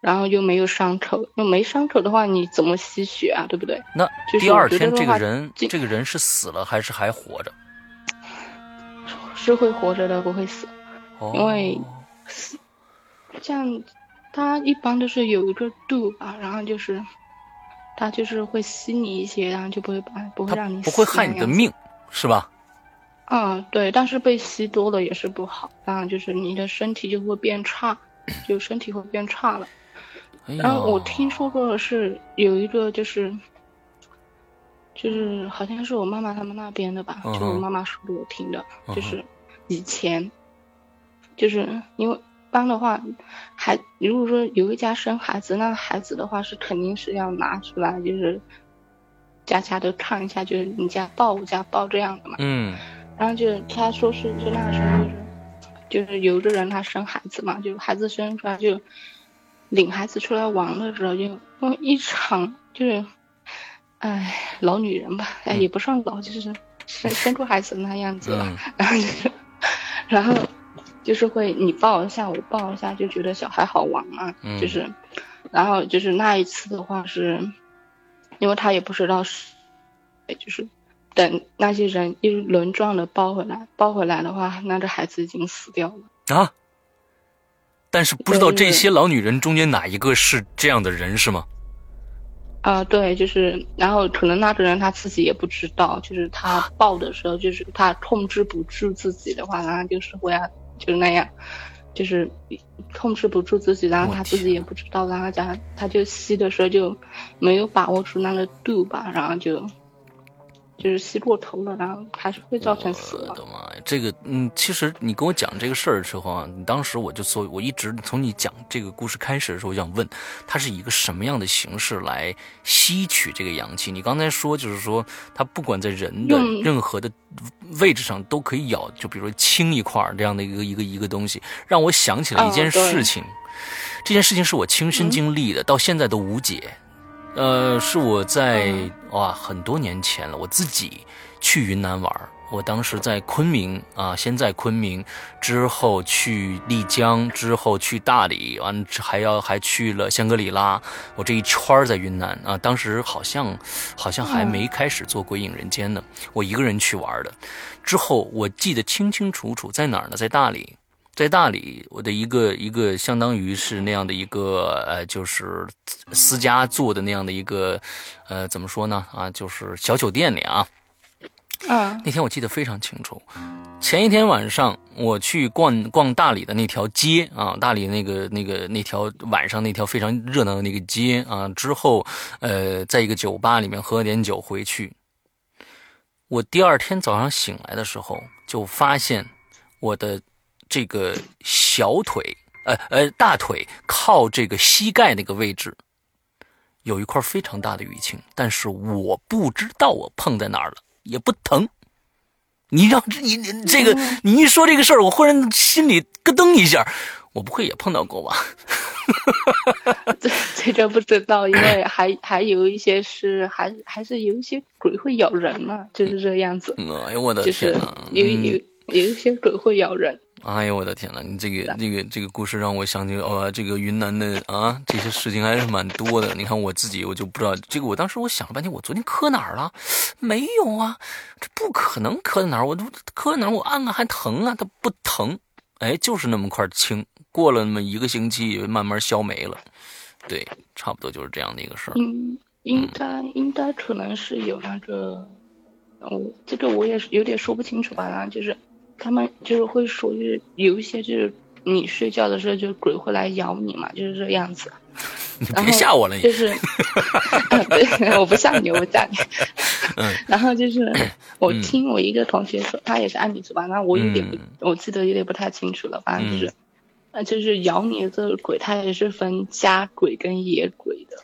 然后又没有伤口，又没伤口的话，你怎么吸血啊？对不对？那第二天这个人，这个人是死了还是还活着？是会活着的，不会死，因为死这样，他一般都是有一个度吧，然后就是它就是会吸你一些，然后就不会把不会让你不会害你的命，是吧？嗯，对，但是被吸多了也是不好，当然就是你的身体就会变差，就身体会变差了。然后我听说过是有一个就是，就是好像是我妈妈他们那边的吧，就我妈妈说给我听的，就是以前，就是因为般的话，孩如果说有一家生孩子，那孩子的话是肯定是要拿出来，就是家家都看一下，就是你家抱我家抱这样的嘛。嗯。然后就他说是就那个时候就是就是有的人他生孩子嘛，就孩子生出来就领孩子出来玩的时候就一场就是，哎老女人吧，哎也不算老，就是生生出孩子那样子了，然后就是然后就是会你抱一下我抱一下就觉得小孩好玩嘛，就是，然后就是那一次的话是，因为他也不知道是，就是。等那些人一轮转的抱回来，抱回来的话，那这孩子已经死掉了啊！但是不知道这些老女人中间哪一个是这样的人是吗？啊，对，就是，然后可能那个人他自己也不知道，就是他抱的时候，就是他控制不住自己的话，然后就是会啊，就是那样，就是控制不住自己，然后他自己也不知道，然后加他就吸的时候就没有把握住那个度吧，然后就。就是吸过头了，然后还是会造成死亡。我的妈呀，这个，嗯，其实你跟我讲这个事儿的时候啊，你当时我就说，我一直从你讲这个故事开始的时候，我想问，它是以一个什么样的形式来吸取这个阳气？你刚才说，就是说，它不管在人的任何的位置上都可以咬，就比如说青一块这样的一个一个一个东西，让我想起了一件事情。这件事情是我亲身经历的，到现在都无解。呃，是我在哇很多年前了，我自己去云南玩我当时在昆明啊，先在昆明，之后去丽江，之后去大理，完还要还去了香格里拉。我这一圈在云南啊，当时好像好像还没开始做鬼影人间呢，我一个人去玩的。之后我记得清清楚楚，在哪儿呢？在大理。在大理，我的一个一个相当于是那样的一个呃，就是私家做的那样的一个呃，怎么说呢啊，就是小酒店里啊。啊，那天我记得非常清楚，前一天晚上我去逛逛大理的那条街啊，大理那个那个那条晚上那条非常热闹的那个街啊，之后呃，在一个酒吧里面喝点酒回去。我第二天早上醒来的时候，就发现我的这个小腿，呃呃，大腿靠这个膝盖那个位置，有一块非常大的淤青，但是我不知道我碰在哪儿了，也不疼。你让你你这个你一说这个事儿，我忽然心里咯噔一下，我不会也碰到过吧？这这个不知道，因为还还有一些是还还是有一些鬼会咬人嘛，就是这样子。哎呦我的就是天哪！有有有一些鬼会咬人。哎呦我的天呐，你这个这个这个故事让我想起哦，这个云南的啊，这些事情还是蛮多的。你看我自己，我就不知道这个。我当时我想了半天，我昨天磕哪儿了？没有啊，这不可能磕在哪儿。我都磕哪儿？我按按还疼啊，它不疼。哎，就是那么块青，过了那么一个星期，慢慢消没了。对，差不多就是这样的一个事儿。应应该应该可能是有那个，哦，这个我也是有点说不清楚吧。然后就是他们就是会说，就是有一些就是你睡觉的时候，就是鬼会来咬你嘛，就是这样子。你然后别吓我了，你就是，嗯对，我不吓你，我不吓你。嗯 然后就是我听我一个同学说，他也是按理说吧，那我有点不嗯，我记得有点不太清楚了，反正就是，呃，就是咬你的这个鬼，它也是分家鬼跟野鬼的。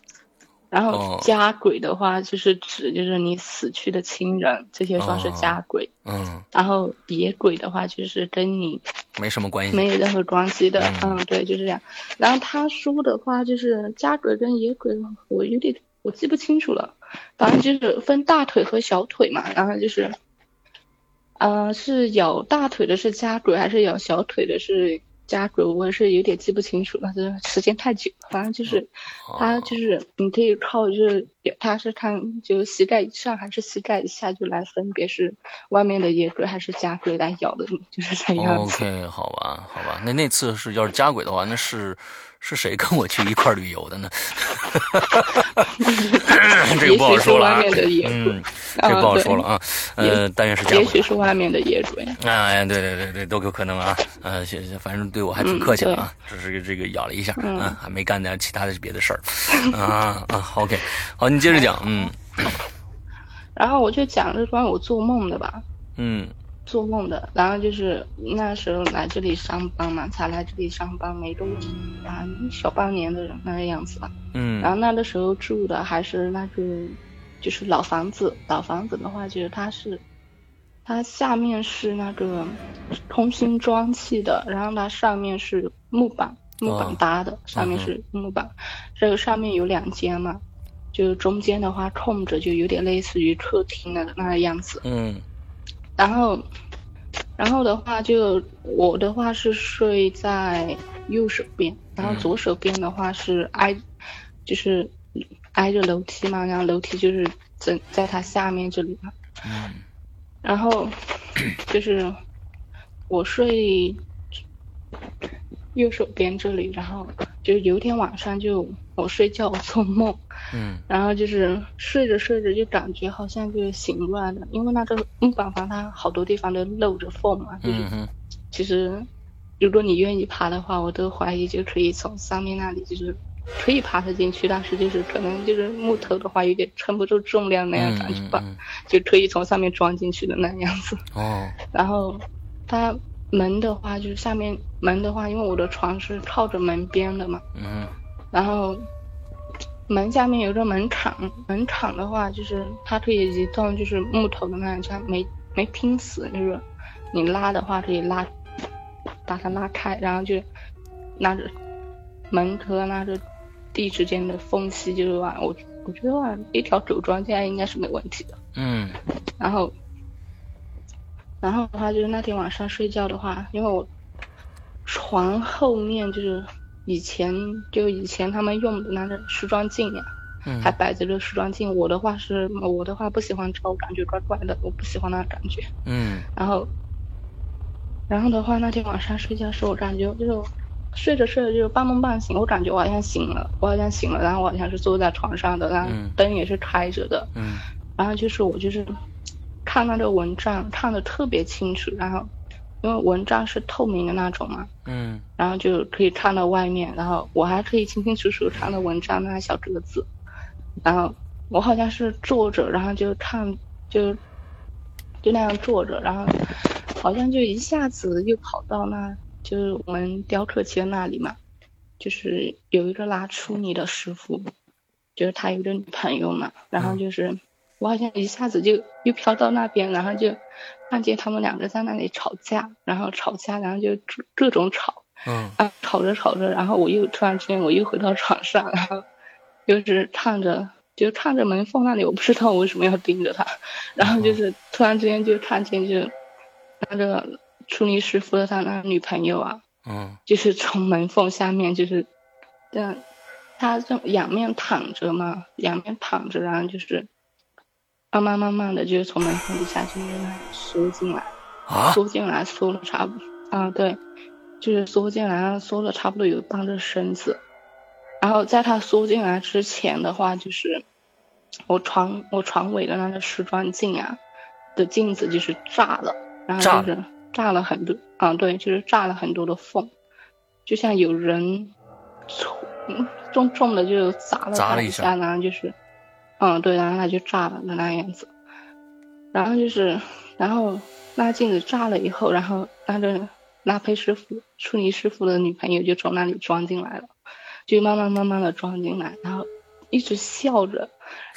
然哦后家鬼的话，就是指就是你死去的亲人，这些算是家鬼。嗯，然后野鬼的话，就是跟你没什么关系。没有任何关系的，嗯嗯，对，就是这样。然后他说的话就是家鬼跟野鬼，我有点我记不清楚了，反正就是分大腿和小腿嘛。然后就是，呃，是咬大腿的是家鬼，还是咬小腿的是家鬼？我是有点记不清楚了，就是时间太久了。反正就是，他就是你可以靠就是他是看就膝盖以上还是膝盖以下，就来分别是外面的野鬼还是家鬼来咬的你，就是这样子。OK，好吧，好吧，那那次是要是家鬼的话，那是是谁跟我去一块旅游的呢？这个不好说了啊嗯，这个不好说了啊。呃，但愿是家也许是外面的业主呀。哎，对对对对，都有可能啊。呃，谢谢，反正对我还挺客气的啊，嗯只是这个咬了一下，嗯，还没干点其他的别的事儿。啊啊，OK，好，你接着讲，嗯然后我就讲这关于我做梦的吧，嗯做梦的。然后就是那时候来这里上班嘛，才来这里上班没多久啊，小半年的那个样子吧。嗯然后那个时候住的还是那个就是老房子，老房子的话就是它是。它下面是那个空心砖砌的，然后它上面是木板，木哦板搭的，上面是木板。这个上面有两间嘛，就中间的话空着，就有点类似于客厅的那个样子。嗯然后，然后的话就我的话是睡在右手边，然后嗯左手边的话是挨，就是挨着楼梯嘛，然后楼梯就是在在它下面这里嘛。嗯然后就是我睡右手边这里，然后就有一天晚上就我睡觉我做梦，嗯。然后就是睡着睡着就感觉好像就醒过来了，因为那个木板房它好多地方都漏着缝嘛，就是嗯其实如果你愿意爬的话，我都怀疑就可以从上面那里就是可以爬得进去，但是就是可能就是木头的话有点撑不住重量那样感觉吧，嗯嗯就可以从上面装进去的那样子。哦。然后它门的话就是下面门的话，因为我的床是靠着门边的嘛，嗯然后门下面有个门槛，门槛的话就是它可以移动，就是木头的那样，它没没拼死，就是你拉的话可以拉，把它拉开，然后就拉着门和拉着地之间的缝隙，就是话我我觉得话一条狗装进来应该是没问题的。嗯然后，然后的话就是那天晚上睡觉的话，因为我床后面就是以前就以前他们用的那个梳妆镜呀，嗯还摆着个梳妆镜。我的话是我的话不喜欢照，感觉怪怪的，我不喜欢那感觉。嗯然后然后的话，那天晚上睡觉时候，我感觉就睡着睡着就半梦半醒，我感觉我好像醒了，我好像醒了，然后我好像是坐在床上的，然后灯也是开着的，嗯，然后就是我就是看那个蚊帐看的特别清楚，然后因为蚊帐是透明的那种嘛，嗯，然后就可以看到外面，然后我还可以清清楚楚看到蚊帐那小格子，然后我好像是坐着，然后就看就就那样坐着，然后。好像就一下子又跑到那，就是我们雕刻间那里嘛，就是有一个拉出你的师傅，就是他有个女朋友嘛，然后就是我好像一下子就又飘到那边，然后就看见他们两个在那里吵架，然后吵架，然后就各种吵，嗯，啊，吵着吵着，然后我又突然之间我又回到床上，然后就是看着就看着门缝那里，我不知道我为什么要盯着他，然后就是突然之间就看见就。那个出泥师傅的他那女朋友啊，嗯，就是从门缝下面，就是这样，他这仰面躺着嘛，仰面躺着，然后就是慢慢慢慢的，就是从门缝底下就那样缩进来，啊，缩进来，缩了差不，啊对，就是缩进来，缩了差不多有半个身子，然后在他缩进来之前的话，就是我床我床尾的那个梳妆镜啊的镜子就是炸了。然后就是炸了很多，啊，对，就是炸了很多的缝，就像有人重重重的就砸了他一下，然后就是，嗯，对，然后他就炸了的那样子，然后就是，然后那镜子炸了以后，然后那个拉胚师傅、出泥师傅的女朋友就从那里装进来了，就慢慢慢慢的装进来，然后一直笑着。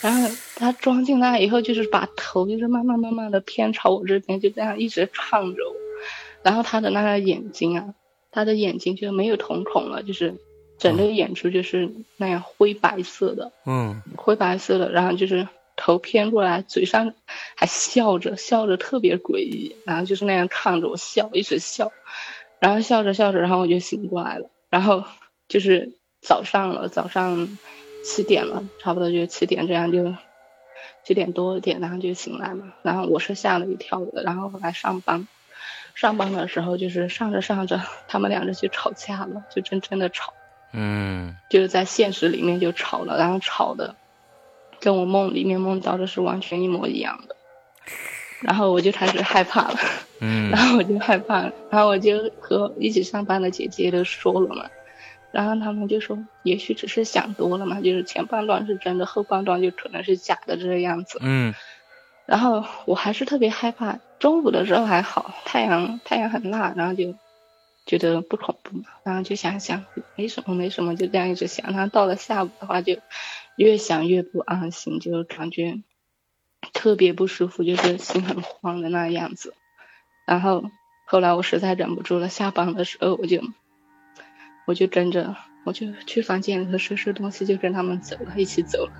然后他装进来以后，就是把头就是慢慢慢慢的偏朝我这边，就这样一直看着我。然后他的那个眼睛啊，他的眼睛就没有瞳孔了，就是整个演出就是那样灰白色的，嗯，灰白色的。然后就是头偏过来，嘴上还笑着，笑着特别诡异。然后就是那样看着我笑，一直笑。然后笑着笑着，然后我就醒过来了。然后就是早上了，早上。七点了，差不多就七点这样就七点多一点，然后就醒来嘛。然后我是吓了一跳的，然后来上班。上班的时候就是上着上着，他们两个就吵架了，就真正的吵。嗯。就是在现实里面就吵了，然后吵的跟我梦里面梦到的是完全一模一样的。然后我就开始害怕了。嗯。然后我就害怕了，然后我就和一起上班的姐姐都说了嘛。然后他们就说，也许只是想多了嘛，就是前半段是真的，后半段就可能是假的这个样子。嗯。然后我还是特别害怕，中午的时候还好，太阳太阳很辣，然后就觉得不恐怖嘛，然后就想想没什么没什么，就这样一直想。然后到了下午的话，就越想越不安心，就感觉特别不舒服，就是心很慌的那样子。然后后来我实在忍不住了，下班的时候我就。我就跟着，我就去房间里头收拾东西，就跟他们走了，一起走了。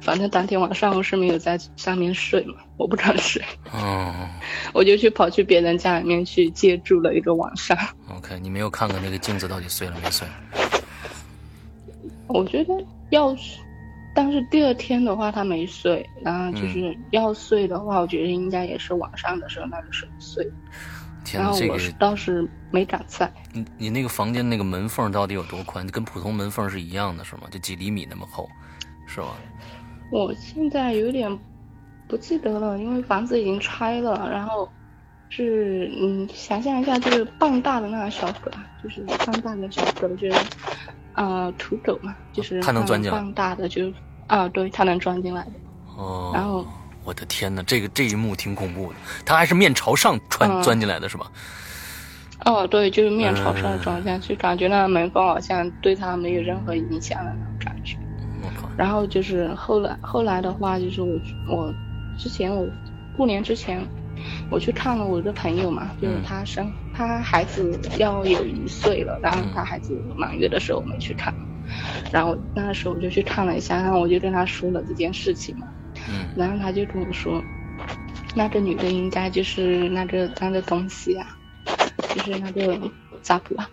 反正当天晚上我是没有在上面睡嘛，我不敢睡。哦。我就去跑去别人家里面去借住了一个晚上。OK，你没有看看那个镜子到底碎了没碎？我觉得要是，但是第二天的话它没碎，然后就是要碎的话，我觉得应该也是晚上的时候那个时候碎。然后我倒是没敢在。你你那个房间那个门缝到底有多宽？跟普通门缝是一样的，是吗？就几厘米那么厚，是吧？我现在有点不记得了，因为房子已经拆了。然后是嗯，想象一下，就是棒大的那个小狗，就是棒大的小狗，就是啊土狗嘛，就是它能钻进来。半大的就啊，对，它能钻进来的。哦。然后。我的天哪，这个这一幕挺恐怖的。它还是面朝上穿钻进来的是吧？哦，对，就是面朝上钻进去，感觉那门缝好像对他没有任何影响的那种感觉。然后就是后来后来的话，就是我我之前我过年之前我去看了我一个朋友嘛，就是他生他孩子要有一岁了，然后他孩子满月的时候我没去看，然后那时候我就去看了一下，然后我就跟他说了这件事情嘛。嗯，然后他就跟我说，那个女的应该就是那个那个东西啊，就是那个扎布啊。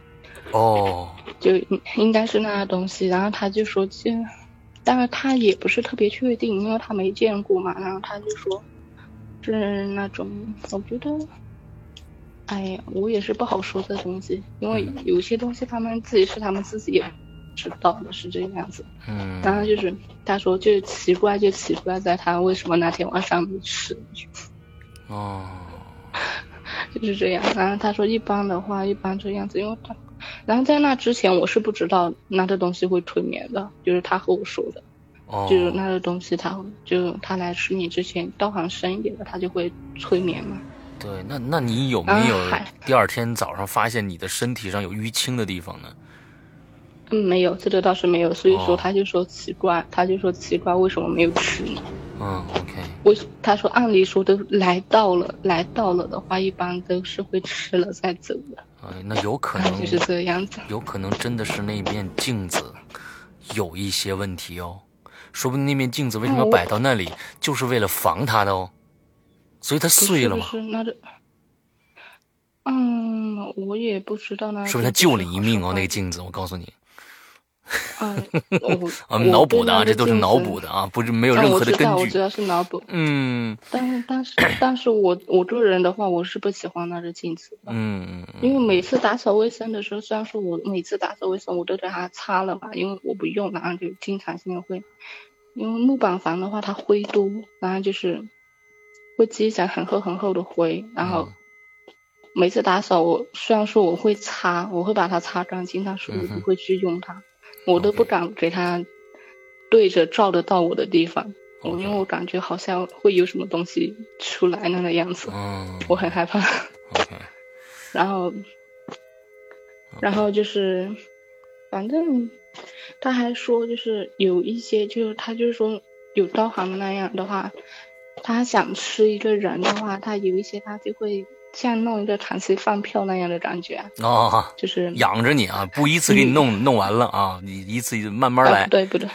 哦，就应该是那个东西。然后他就说，就，但是他也不是特别确定，因为他没见过嘛。然后他就说，是那种，我觉得，哎呀，我也是不好说这东西，因为有些东西他们自己是他们自己也知道的，是这个样子。嗯，然后就是他说就奇怪就奇怪在他为什么那天晚上没吃。哦，就是这样。然后他说一般的话，一般这样子，因为他，然后在那之前我是不知道那个东西会催眠的，就是他和我说的。哦，就是那个东西，他就他来吃你之前，道行深一点的，他就会催眠嘛。对，那那你有没有第二天早上发现你的身体上有淤青的地方呢？嗯，没有，这个倒是没有。所以说他就说奇怪，他就说奇怪，为什么没有吃呢？嗯，OK。为他说按理说都来到了，来到了的话，一般都是会吃了再走的。哎，那有可能就是这样子。有可能真的是那面镜子有一些问题哦。说不定那面镜子为什么要摆到那里，就是为了防他的哦，所以它碎了吗？是那这，嗯，我也不知道呢。说明他救了一命哦，那个镜子，我告诉你。啊，我们脑补的啊，这都是脑补的啊，不是没有任何的根据。我知道是脑补。嗯。但是但是但是我我个人的话，我是不喜欢那个镜子的。嗯嗯。因为每次打扫卫生的时候，虽然说我每次打扫卫生我都给它擦了吧，因为我不用，然后就经常性的会，因为木板房的话它灰多，然后就是会积攒很厚很厚的灰，然后每次打扫我虽然说我会擦，我会把它擦干净，但是我不会去用它。我都不敢给他对着照得到我的地方，因为我感觉好像会有什么东西出来那个样子，我很害怕。然后，然后就是，反正他还说，就是有一些，就是他就是说有刀行的那样的话，他想吃一个人的话，他有一些他就会。像弄一个长期饭票那样的感觉啊，就是养着你啊，不一次给你弄弄完了啊，你一次慢慢来。对，不对，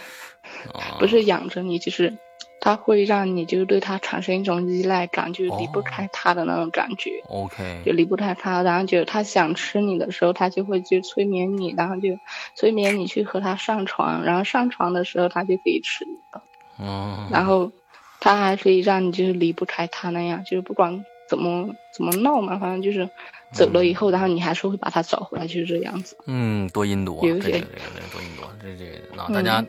不是养着你，就是他会让你就是对他产生一种依赖感，就是离不开他的那种感觉。OK，就离不开他，然后就他想吃你的时候，他就会去催眠你，然后就催眠你去和他上床，然后上床的时候他就可以吃你的。哦，然后他还可以让你就是离不开他那样，就是不管。怎么怎么闹嘛？反正就是走了以后，然后你还是会把他找回来，就是这样子。嗯，多阴毒啊！对对对，多阴毒！这这，那大家，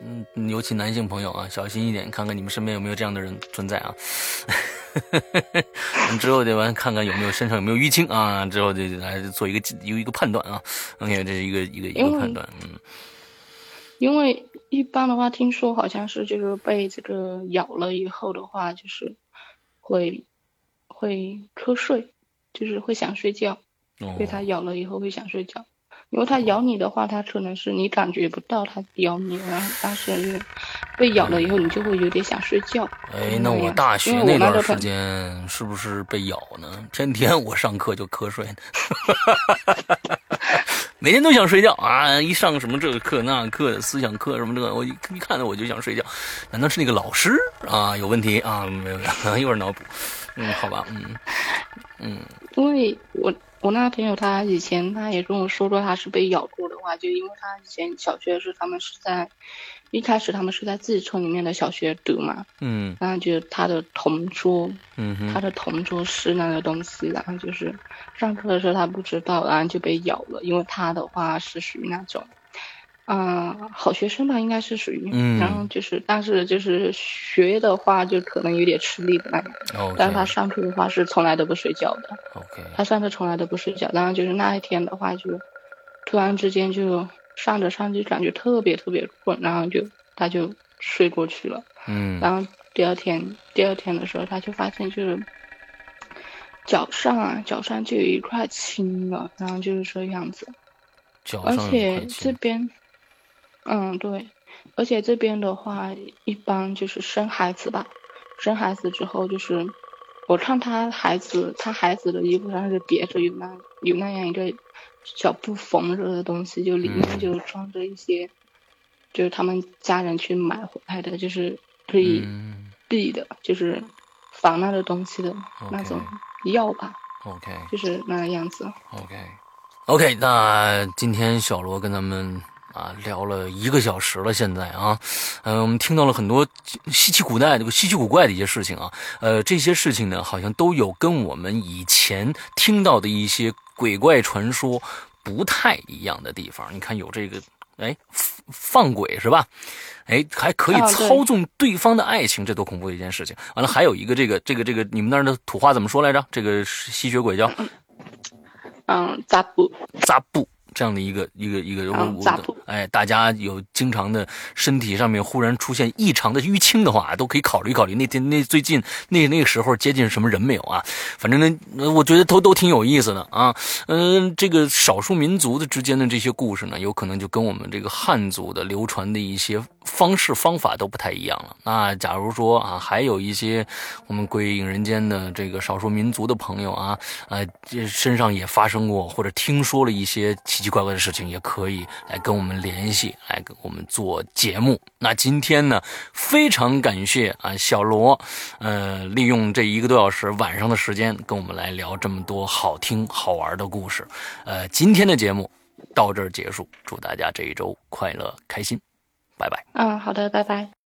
尤其男性朋友啊，小心一点，看看你们身边有没有这样的人存在啊。之后得完看看有没有身上有没有淤青啊，之后就来做一个有一个判断啊。OK，这是一个一个一个判断。嗯，因为一般的话，听说好像是就是被这个咬了以后的话，就是会。会瞌睡，就是会想睡觉，被它咬了以后会想睡觉，因为它咬你的话，它可能是你感觉不到它咬你，然后但是被咬了以后，你就会有点想睡觉。哎，那我大学那段时间是不是被咬呢？天天我上课就瞌睡，每天都想睡觉啊！一上什么这个课那课，思想课什么这个，我一一看到我就想睡觉。难道是那个老师啊有问题啊？没有，一会儿脑补。嗯，好吧，嗯，嗯，因为我我那个朋友他以前他也跟我说过他是被咬过的话，就因为他以前小学的时候他们是在一开始他们是在自己村里面的小学读嘛，嗯，然后就他的同桌，嗯，他的同桌是那个东西，然后就是上课的时候他不知道，然后就被咬了，因为他的话是属于那种。嗯，好学生吧，应该是属于，然后就是，但是就是学的话，就可能有点吃力的那种。但是他上课的话是从来都不睡觉的。OK。他上课从来都不睡觉，然后就是那一天的话，就突然之间就上着上就感觉特别特别困，然后就他就睡过去了。嗯。然后第二天，第二天的时候，他就发现就是脚上啊，脚上就有一块青了，然后就是这样子。而且这边。嗯，对，而且这边的话，一般就是生孩子吧，生孩子之后就是，我看他孩子，他孩子的衣服上是别着有那有那样一个小布缝着的东西，就里面就装着一些，就是他们家人去买回来的，就是可以避的，就是防那个东西的那种药吧。OK，就是那个样子。OK，OK，那今天小罗跟咱们。啊，聊了一个小时了，现在啊，嗯，我们听到了很多稀奇古怪、这个稀奇古怪的一些事情啊，呃，这些事情呢，好像都有跟我们以前听到的一些鬼怪传说不太一样的地方。你看，有这个，哎，放鬼是吧？哎，还可以操纵对方的爱情，这多恐怖的一件事情！完了，还有一个这个这个这个，你们那儿的土话怎么说来着？这个吸血鬼叫，嗯，扎布，扎布。这样的一个一个一个，哎，大家有经常的身体上面忽然出现异常的淤青的话，都可以考虑考虑。那天那最近那那个时候接近什么人没有啊？反正呢，我觉得都都挺有意思的啊。嗯，这个少数民族的之间的这些故事呢，有可能就跟我们这个汉族的流传的一些方式方法都不太一样了。那假如说啊，还有一些我们归隐人间的这个少数民族的朋友啊，呃，身上也发生过或者听说了一些。奇奇怪怪的事情也可以来跟我们联系，来跟我们做节目。那今天呢，非常感谢啊，小罗，呃，利用这一个多小时晚上的时间跟我们来聊这么多好听好玩的故事。呃，今天的节目到这儿结束，祝大家这一周快乐开心，拜拜。嗯，好的，拜拜。